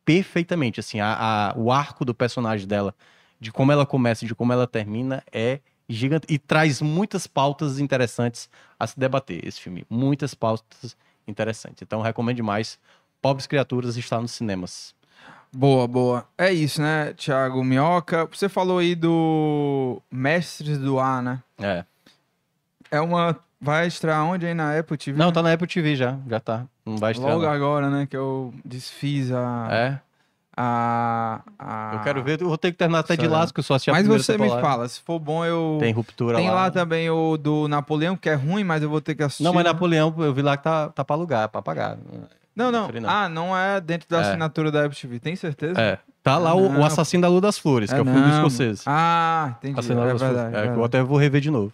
perfeitamente, assim, a, a- o arco do personagem dela, de como ela começa e de como ela termina, é gigante. E traz muitas pautas interessantes a se debater, esse filme. Muitas pautas interessantes. Então, recomendo demais. Pobres Criaturas está nos cinemas. Boa, boa. É isso, né, Thiago Minhoca? Você falou aí do Mestres do Ar, né? É. É uma. Vai estrear onde aí na Apple TV? Não, né? tá na Apple TV já. Já tá. Não vai estrear. Logo não. agora, né? Que eu desfiz a. É. a, a- Eu quero ver. Eu vou ter que terminar até de Será? lasco, eu só assisti a Mas você me temporada. fala, se for bom, eu. Tem ruptura Tem lá. lá também o do Napoleão, que é ruim, mas eu vou ter que assistir. Não, mas né? Napoleão, eu vi lá que tá, tá pra alugar, pra pagar. Não, não. Ah, não é dentro da É. assinatura da Apple TV. Tem certeza? É. Tá lá Ah, o, o Assassino da Lua das Flores, que é o filme escoceses. Ah, entendi. Assassino É verdade. É, que eu verdade. até vou rever de novo.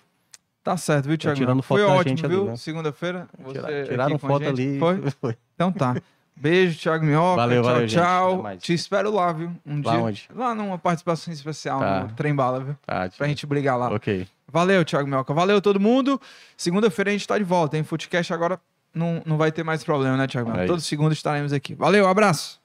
Tá certo, viu, Thiago? tirando Foi foto da ótimo, gente viu? né? Segunda-feira. você Tiraram foto ali. Foi? Foi. Então tá. Beijo, Thiago Minhoca. Valeu, tchau, valeu, tchau. Te espero lá, viu? Um Lá dia. onde? Lá numa participação especial Tá. no Trem Bala, viu? Ah, Pra gente brigar lá. Ok. Valeu, Thiago Minhoca. Valeu, todo mundo. Segunda-feira a gente tá de volta, hein? Footcast agora não, não vai ter mais problema, né, Thiago? Todo segundo estaremos aqui. Valeu, abraço.